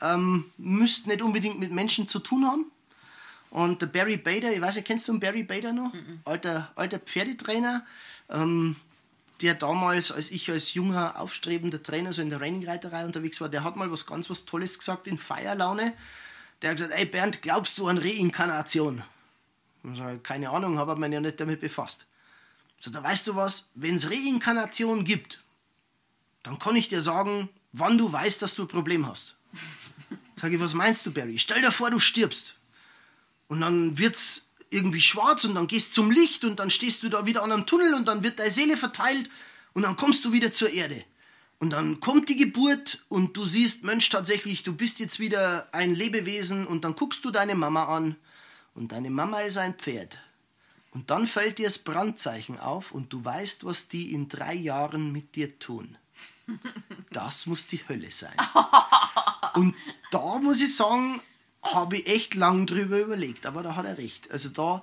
ähm, müsste nicht unbedingt mit Menschen zu tun haben. Und der Barry Bader, ich weiß nicht, kennst du den Barry Bader noch? Mhm. Alter, alter Pferdetrainer, ähm, der damals, als ich als junger, aufstrebender Trainer so in der Raining-Reiterei unterwegs war, der hat mal was ganz was Tolles gesagt in Feierlaune. Der hat gesagt, ey Bernd, glaubst du an Reinkarnation? Ich sage, keine Ahnung, habe mich ja nicht damit befasst. So, da weißt du was, wenn es Reinkarnation gibt, dann kann ich dir sagen, wann du weißt, dass du ein Problem hast. Sag ich, was meinst du, Barry? Stell dir vor, du stirbst. Und dann wird's irgendwie schwarz und dann gehst zum Licht und dann stehst du da wieder an einem Tunnel und dann wird deine Seele verteilt und dann kommst du wieder zur Erde. Und dann kommt die Geburt und du siehst, Mensch, tatsächlich, du bist jetzt wieder ein Lebewesen und dann guckst du deine Mama an und deine Mama ist ein Pferd. Und dann fällt dir das Brandzeichen auf und du weißt, was die in drei Jahren mit dir tun. Das muss die Hölle sein. Und da muss ich sagen, habe ich echt lang drüber überlegt, aber da hat er recht. Also da,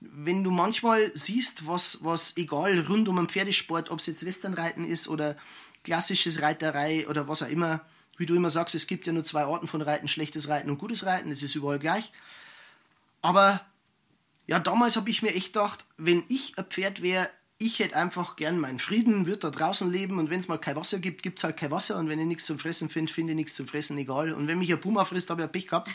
wenn du manchmal siehst, was, was egal rund um einen Pferdesport, ob es jetzt Westernreiten ist oder klassisches Reiterei oder was auch immer, wie du immer sagst, es gibt ja nur zwei Arten von Reiten, schlechtes Reiten und gutes Reiten, das ist überall gleich. Aber ja, damals habe ich mir echt gedacht, wenn ich ein Pferd wäre, ich hätte einfach gern meinen Frieden, würde da draußen leben und wenn es mal kein Wasser gibt, gibt es halt kein Wasser und wenn ich nichts zum Fressen finde, finde ich nichts zum Fressen, egal. Und wenn mich ein Puma frisst, habe ich ein Pech gehabt.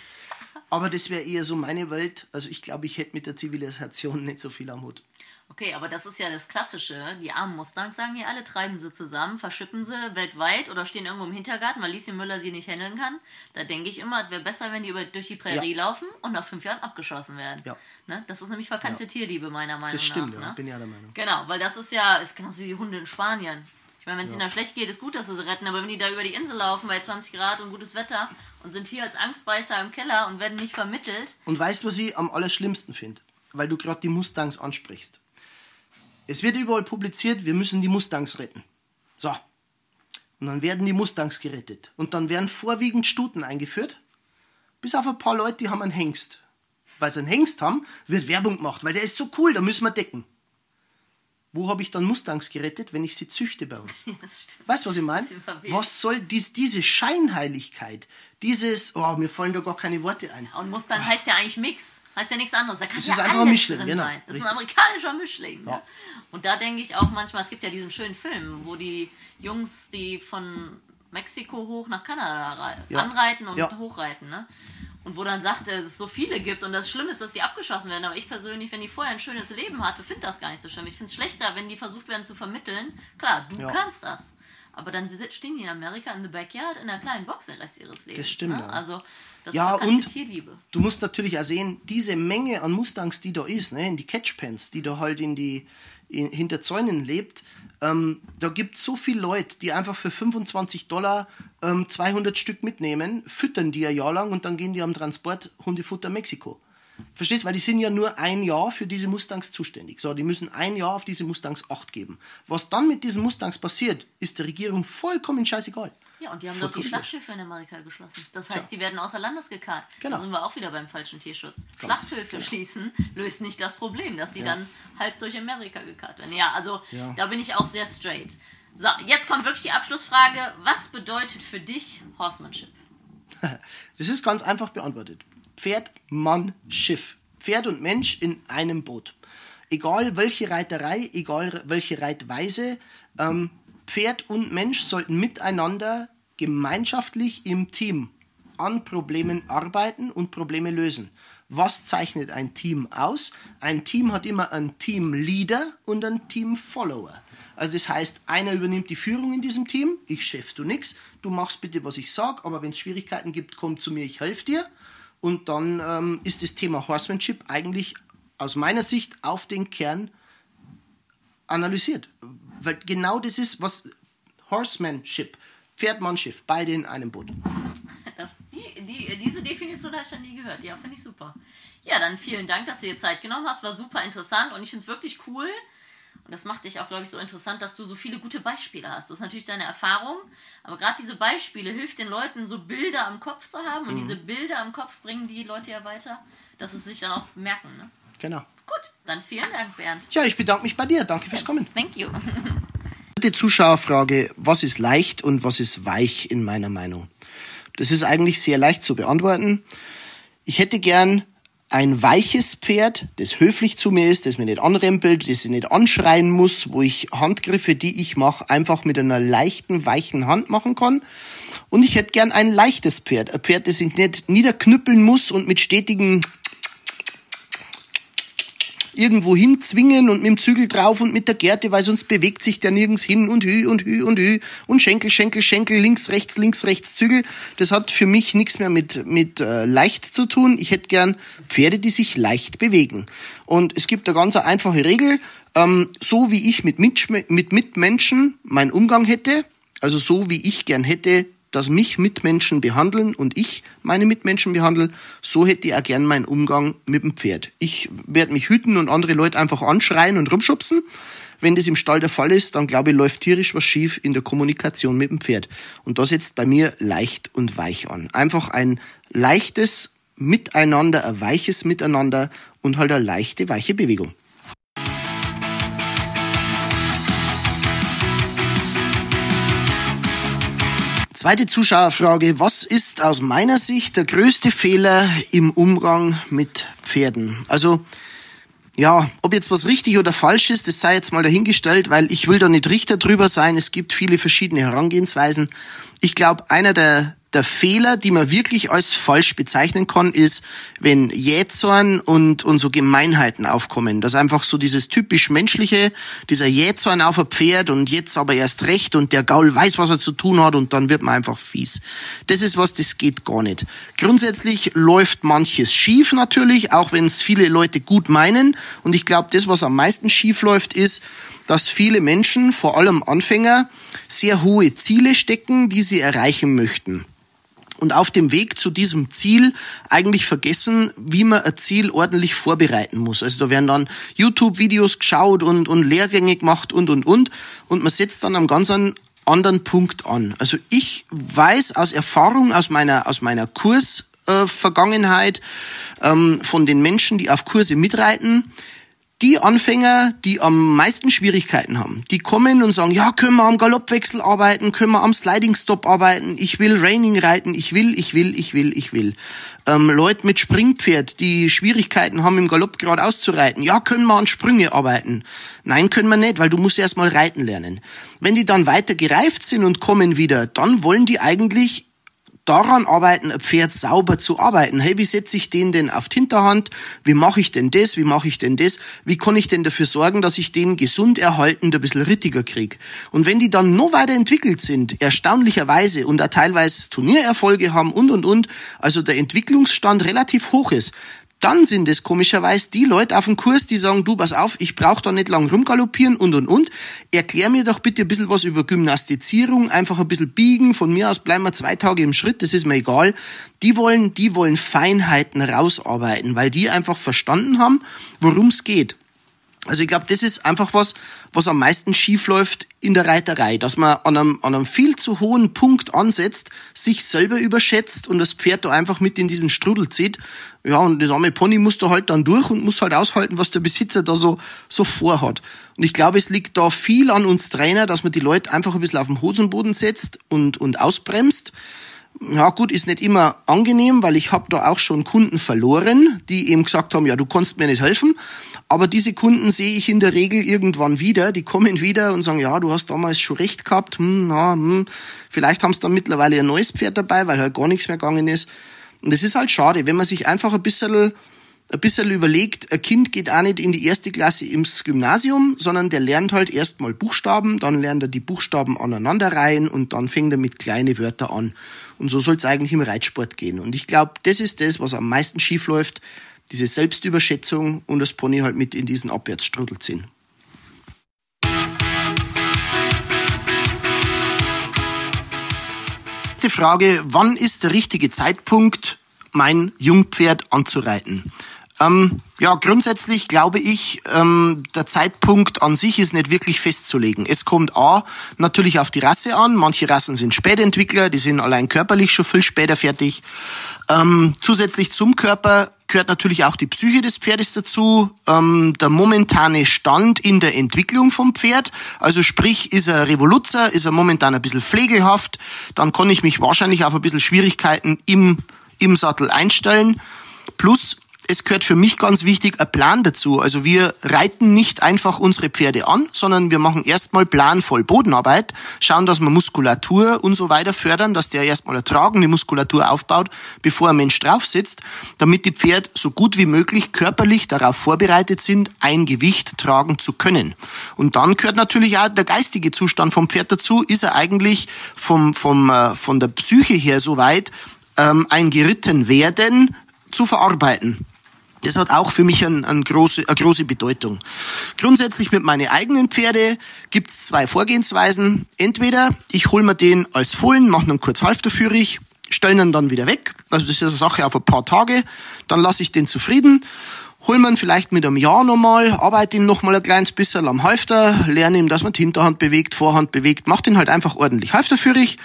Aber das wäre eher so meine Welt. Also ich glaube, ich hätte mit der Zivilisation nicht so viel am Hut. Okay, aber das ist ja das Klassische. Die armen Mustangs sagen hier alle, treiben sie zusammen, verschippen sie weltweit oder stehen irgendwo im Hintergarten, weil Lieschen Müller sie nicht handeln kann. Da denke ich immer, es wäre besser, wenn die über, durch die Prärie ja. laufen und nach fünf Jahren abgeschossen werden. Ja. Ne? Das ist nämlich verkannte ja. Tierliebe, meiner Meinung nach. Das stimmt, nach, ja. Ne? bin ja der Meinung. Genau, weil das ist ja, ist genauso wie die Hunde in Spanien. Ich meine, wenn es ihnen da schlecht geht, ist gut, dass sie sie retten, aber wenn die da über die Insel laufen bei 20 Grad und gutes Wetter und sind hier als Angstbeißer im Keller und werden nicht vermittelt. Und weißt du, was ich am allerschlimmsten finde? Weil du gerade die Mustangs ansprichst. Es wird überall publiziert, wir müssen die Mustangs retten. So. Und dann werden die Mustangs gerettet. Und dann werden vorwiegend Stuten eingeführt. Bis auf ein paar Leute, die haben einen Hengst. Weil sie einen Hengst haben, wird Werbung gemacht, weil der ist so cool, da müssen wir decken. Wo habe ich dann Mustangs gerettet, wenn ich sie züchte bei uns? [laughs] Weißt du, was ich meine? Was soll dies, diese Scheinheiligkeit, dieses, oh, mir fallen da gar keine Worte ein. Und Mustang heißt ja eigentlich Mix. Heißt ja nichts anderes. Da kann Es ja ist einfach alles ein Mischling, drin genau. sein. Das ist ein amerikanischer Mischling. Ja. Ne? Und da denke ich auch manchmal, es gibt ja diesen schönen Film, wo die Jungs, die von Mexiko hoch nach Kanada Ja. anreiten und Ja. hochreiten, ne? Und wo dann sagt, er, dass es so viele gibt und das Schlimme ist, dass sie abgeschossen werden. Aber ich persönlich, wenn die vorher ein schönes Leben hatte, finde das gar nicht so schlimm. Ich finde es schlechter, wenn die versucht werden zu vermitteln. Klar, du kannst das. Aber dann stehen die in Amerika in the backyard in einer kleinen Box den Rest ihres Lebens. stimmt, Ne? ja. Also, das Ja, ist und- Tierliebe. Du musst natürlich auch sehen, diese Menge an Mustangs, die da ist, ne, in die Catchpens, die da halt in die in, hinter Zäunen lebt, ähm, da gibt es so viele Leute, die einfach für 25 Dollar ähm, 200 Stück mitnehmen, füttern die ein Jahr lang und dann gehen die am Transport Hundefutter Mexiko. Verstehst? Weil die sind ja nur ein Jahr für diese Mustangs zuständig. So, die müssen ein Jahr auf diese Mustangs Acht geben. Was dann mit diesen Mustangs passiert, ist der Regierung vollkommen scheißegal. Ja, und die haben doch die. Schlachtschiffe in Amerika geschlossen. Das heißt, die werden außer Landes gekarrt. Genau. Da sind wir auch wieder beim falschen Tierschutz. Ganz Schlachthöfe genau. schließen löst nicht das Problem, dass sie dann halb durch Amerika gekarrt werden. Ja, also Ja. da bin ich auch sehr straight. So, jetzt kommt wirklich die Abschlussfrage. Was bedeutet für dich Horsemanship? [laughs] Das ist ganz einfach beantwortet. Pferd, Mann, Schiff. Pferd und Mensch in einem Boot. Egal welche Reiterei, egal welche Reitweise, ähm, Pferd und Mensch sollten miteinander gemeinschaftlich im Team an Problemen arbeiten und Probleme lösen. Was zeichnet ein Team aus? Ein Team hat immer einen Teamleader und einen Teamfollower. Also das heißt, einer übernimmt die Führung in diesem Team, ich chef du nix, du machst bitte, was ich sag, aber wenn es Schwierigkeiten gibt, komm zu mir, ich helfe dir. Und dann ähm, ist das Thema Horsemanship eigentlich aus meiner Sicht auf den Kern analysiert. Weil genau das ist, was Horsemanship, Pferdmannschiff, beide in einem Boot. Das, die, die, diese Definition habe ich dann nie gehört. Ja, finde ich super. Ja, dann vielen Dank, dass du dir Zeit genommen hast. War super interessant und ich finde es wirklich cool. Und das macht dich auch, glaube ich, so interessant, dass du so viele gute Beispiele hast. Das ist natürlich deine Erfahrung. Aber gerade diese Beispiele hilft den Leuten, so Bilder am Kopf zu haben. Und diese Bilder am Kopf bringen die Leute ja weiter, dass sie sich dann auch merken. Ne? Genau. Gut, dann vielen Dank, Bernd. Ja, ich bedanke mich bei dir. Danke fürs Kommen. Thank you. [laughs] Dritte Zuschauerfrage, was ist leicht und was ist weich in meiner Meinung? Das ist eigentlich sehr leicht zu beantworten. Ich hätte gern ein weiches Pferd, das höflich zu mir ist, das mir nicht anrempelt, das ich nicht anschreien muss, wo ich Handgriffe, die ich mache, einfach mit einer leichten, weichen Hand machen kann. Und ich hätte gern ein leichtes Pferd, ein Pferd, das ich nicht niederknüppeln muss und mit stetigen irgendwo hinzwingen und mit dem Zügel drauf und mit der Gerte, weil sonst bewegt sich der nirgends hin und hü und hü und hü und Schenkel, Schenkel, Schenkel, links, rechts, links, rechts, Zügel. Das hat für mich nichts mehr mit, mit äh, leicht zu tun. Ich hätte gern Pferde, die sich leicht bewegen. Und es gibt eine ganz einfache Regel, ähm, so wie ich mit, Mitsch mit Mitmenschen meinen Umgang hätte, also so wie ich gern hätte, dass mich Mitmenschen behandeln und ich meine Mitmenschen behandle, so hätte ich auch gern meinen Umgang mit dem Pferd. Ich werde mich hüten und andere Leute einfach anschreien und rumschubsen. Wenn das im Stall der Fall ist, dann glaube ich, läuft tierisch was schief in der Kommunikation mit dem Pferd. Und das setzt bei mir leicht und weich an. Einfach ein leichtes Miteinander, ein weiches Miteinander und halt eine leichte, weiche Bewegung. Zweite Zuschauerfrage. Was ist aus meiner Sicht der größte Fehler im Umgang mit Pferden? Also, ja, ob jetzt was richtig oder falsch ist, das sei jetzt mal dahingestellt, weil ich will da nicht Richter drüber sein. Es gibt viele verschiedene Herangehensweisen. Ich glaube, einer der, der Fehler, die man wirklich als falsch bezeichnen kann, ist, wenn Jähzorn und, und so Gemeinheiten aufkommen. Das einfach so dieses typisch menschliche, dieser Jähzorn auf ein Pferd und jetzt aber erst recht und der Gaul weiß, was er zu tun hat und dann wird man einfach fies. Das ist was, das geht gar nicht. Grundsätzlich läuft manches schief natürlich, auch wenn es viele Leute gut meinen. Und ich glaube, das, was am meisten schief läuft, ist, dass viele Menschen, vor allem Anfänger, sehr hohe Ziele stecken, die sie erreichen möchten und auf dem Weg zu diesem Ziel eigentlich vergessen, wie man ein Ziel ordentlich vorbereiten muss. Also da werden dann YouTube-Videos geschaut und, und Lehrgänge gemacht und, und, und. Und man setzt dann am ganz anderen Punkt an. Also ich weiß aus Erfahrung, aus meiner, aus meiner Kursvergangenheit, äh, ähm, von den Menschen, die auf Kurse mitreiten, die Anfänger, die am meisten Schwierigkeiten haben, die kommen und sagen, ja, können wir am Galoppwechsel arbeiten, können wir am Sliding Stop arbeiten, ich will Raining reiten, ich will, ich will, ich will, ich will. Ähm, Leute mit Springpferd, die Schwierigkeiten haben, im Galopp geradeaus zu reiten, ja, können wir an Sprünge arbeiten. Nein, können wir nicht, weil du musst erst mal reiten lernen. Wenn die dann weiter gereift sind und kommen wieder, dann wollen die eigentlich daran arbeiten, ein Pferd sauber zu arbeiten. Hey, wie setze ich den denn auf die Hinterhand? Wie mache ich denn das? Wie mache ich denn das? Wie kann ich denn dafür sorgen, dass ich den gesund erhaltend ein bisschen rittiger kriege? Und wenn die dann noch weiter entwickelt sind, erstaunlicherweise und auch teilweise Turniererfolge haben und und und, also der Entwicklungsstand relativ hoch ist, dann sind es komischerweise die Leute auf dem Kurs, die sagen, du, pass auf, ich brauche da nicht lang rumgaloppieren und, und, und. Erklär mir doch bitte ein bisschen was über Gymnastizierung, einfach ein bisschen biegen. Von mir aus bleiben wir zwei Tage im Schritt, das ist mir egal. Die wollen, die wollen Feinheiten rausarbeiten, weil die einfach verstanden haben, worum es geht. Also ich glaube, das ist einfach was, was am meisten schief läuft in der Reiterei, dass man an einem, an einem viel zu hohen Punkt ansetzt, sich selber überschätzt und das Pferd da einfach mit in diesen Strudel zieht. Ja, und das arme Pony muss da halt dann durch und muss halt aushalten, was der Besitzer da so, so vorhat. Und ich glaube, es liegt da viel an uns Trainer, dass man die Leute einfach ein bisschen auf den Hosenboden setzt und, und ausbremst ja gut, ist nicht immer angenehm, weil ich habe da auch schon Kunden verloren, die eben gesagt haben, ja, du kannst mir nicht helfen. Aber diese Kunden sehe ich in der Regel irgendwann wieder. Die kommen wieder und sagen, ja, du hast damals schon recht gehabt. Hm, na, hm. Vielleicht haben sie dann mittlerweile ein neues Pferd dabei, weil halt gar nichts mehr gegangen ist. Und das ist halt schade, wenn man sich einfach ein bisschen ein bisschen überlegt, ein Kind geht auch nicht in die erste Klasse ins Gymnasium, sondern der lernt halt erstmal Buchstaben, dann lernt er die Buchstaben aneinanderreihen und dann fängt er mit kleine Wörter an. Und so soll es eigentlich im Reitsport gehen. Und ich glaube, das ist das, was am meisten schief läuft, diese Selbstüberschätzung und das Pony halt mit in diesen Abwärtsstrudel ziehen. Die Frage, wann ist der richtige Zeitpunkt, mein Jungpferd anzureiten? Ähm, ja, grundsätzlich glaube ich, ähm, der Zeitpunkt an sich ist nicht wirklich festzulegen. Es kommt A, natürlich auf die Rasse an. Manche Rassen sind Spätentwickler, die sind allein körperlich schon viel später fertig. Ähm, zusätzlich zum Körper gehört natürlich auch die Psyche des Pferdes dazu, ähm, der momentane Stand in der Entwicklung vom Pferd. Also sprich, ist er Revoluzer, ist er momentan ein bisschen pflegelhaft, dann kann ich mich wahrscheinlich auf ein bisschen Schwierigkeiten im, im Sattel einstellen. Plus es gehört für mich ganz wichtig ein Plan dazu. Also wir reiten nicht einfach unsere Pferde an, sondern wir machen erstmal planvoll Bodenarbeit, schauen, dass wir Muskulatur und so weiter fördern, dass der erstmal eine tragende Muskulatur aufbaut, bevor ein Mensch drauf sitzt, damit die Pferde so gut wie möglich körperlich darauf vorbereitet sind, ein Gewicht tragen zu können. Und dann gehört natürlich auch der geistige Zustand vom Pferd dazu. Ist er eigentlich vom, vom, äh, von der Psyche her so weit, ähm, ein geritten werden zu verarbeiten. Das hat auch für mich ein, ein große, eine große Bedeutung. Grundsätzlich mit meinen eigenen Pferde gibt's zwei Vorgehensweisen. Entweder ich hole mir den als Fohlen, mache ihn kurz halfterführig, stelle ihn dann wieder weg. Also das ist eine Sache auf ein paar Tage. Dann lasse ich den zufrieden. Hol man vielleicht mit einem Jahr nochmal, arbeite ihn nochmal ein kleines bisschen am Halfter, lerne ihm, dass man die Hinterhand bewegt, Vorhand bewegt, macht ihn halt einfach ordentlich halfterführig,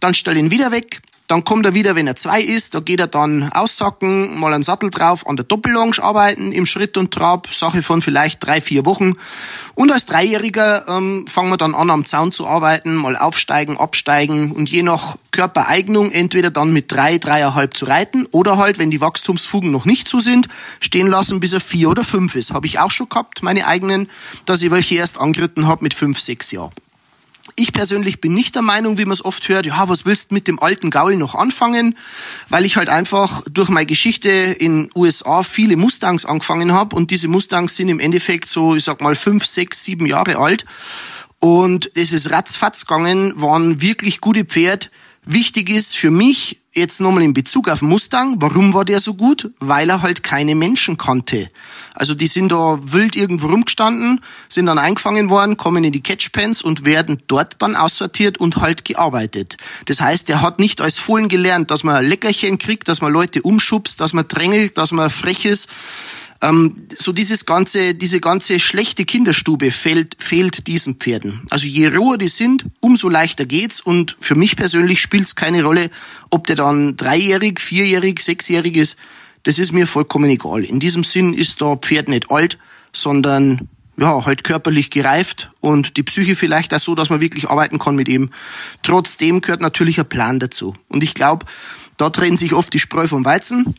dann stell ihn wieder weg, dann kommt er wieder, wenn er zwei ist, da geht er dann aussacken, mal einen Sattel drauf, an der Doppellonge arbeiten, im Schritt und Trab, Sache von vielleicht drei, vier Wochen. Und als Dreijähriger ähm, fangen wir dann an, am Zaun zu arbeiten, mal aufsteigen, absteigen und je nach Körpereignung entweder dann mit drei, dreieinhalb zu reiten oder halt, wenn die Wachstumsfugen noch nicht zu sind, stehen lassen, bis er vier oder fünf ist. Habe ich auch schon gehabt, meine eigenen, dass ich welche erst angeritten habe mit fünf, sechs Jahren. Ich persönlich bin nicht der Meinung, wie man es oft hört, ja, was willst du mit dem alten Gaul noch anfangen? Weil ich halt einfach durch meine Geschichte in USA viele Mustangs angefangen habe und diese Mustangs sind im Endeffekt so, ich sag mal, fünf, sechs, sieben Jahre alt. Und es ist ratzfatz gegangen, waren wirklich gute Pferde, Wichtig ist für mich jetzt nochmal in Bezug auf Mustang, warum war der so gut? Weil er halt keine Menschen kannte. Also die sind da wild irgendwo rumgestanden, sind dann eingefangen worden, kommen in die Catchpens und werden dort dann aussortiert und halt gearbeitet. Das heißt, er hat nicht als Fohlen gelernt, dass man Leckerchen kriegt, dass man Leute umschubst, dass man drängelt, dass man frech ist ähm, so dieses ganze, diese ganze schlechte Kinderstube fehlt, fehlt diesen Pferden. Also je roher die sind, umso leichter geht's. Und für mich persönlich spielt es keine Rolle, ob der dann dreijährig, vierjährig, sechsjährig ist. Das ist mir vollkommen egal. In diesem Sinn ist da Pferd nicht alt, sondern ja, halt körperlich gereift und die Psyche vielleicht auch so, dass man wirklich arbeiten kann mit ihm. Trotzdem gehört natürlich ein Plan dazu. Und ich glaube, da trennen sich oft die Spreu vom Weizen,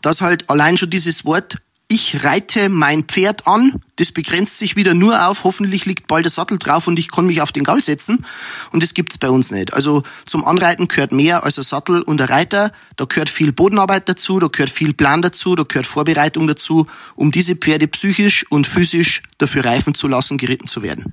dass halt allein schon dieses Wort ich reite mein Pferd an, das begrenzt sich wieder nur auf, hoffentlich liegt bald der Sattel drauf und ich kann mich auf den Gaul setzen. Und das gibt's bei uns nicht. Also zum Anreiten gehört mehr als ein Sattel und ein Reiter. Da gehört viel Bodenarbeit dazu, da gehört viel Plan dazu, da gehört Vorbereitung dazu, um diese Pferde psychisch und physisch dafür reifen zu lassen, geritten zu werden.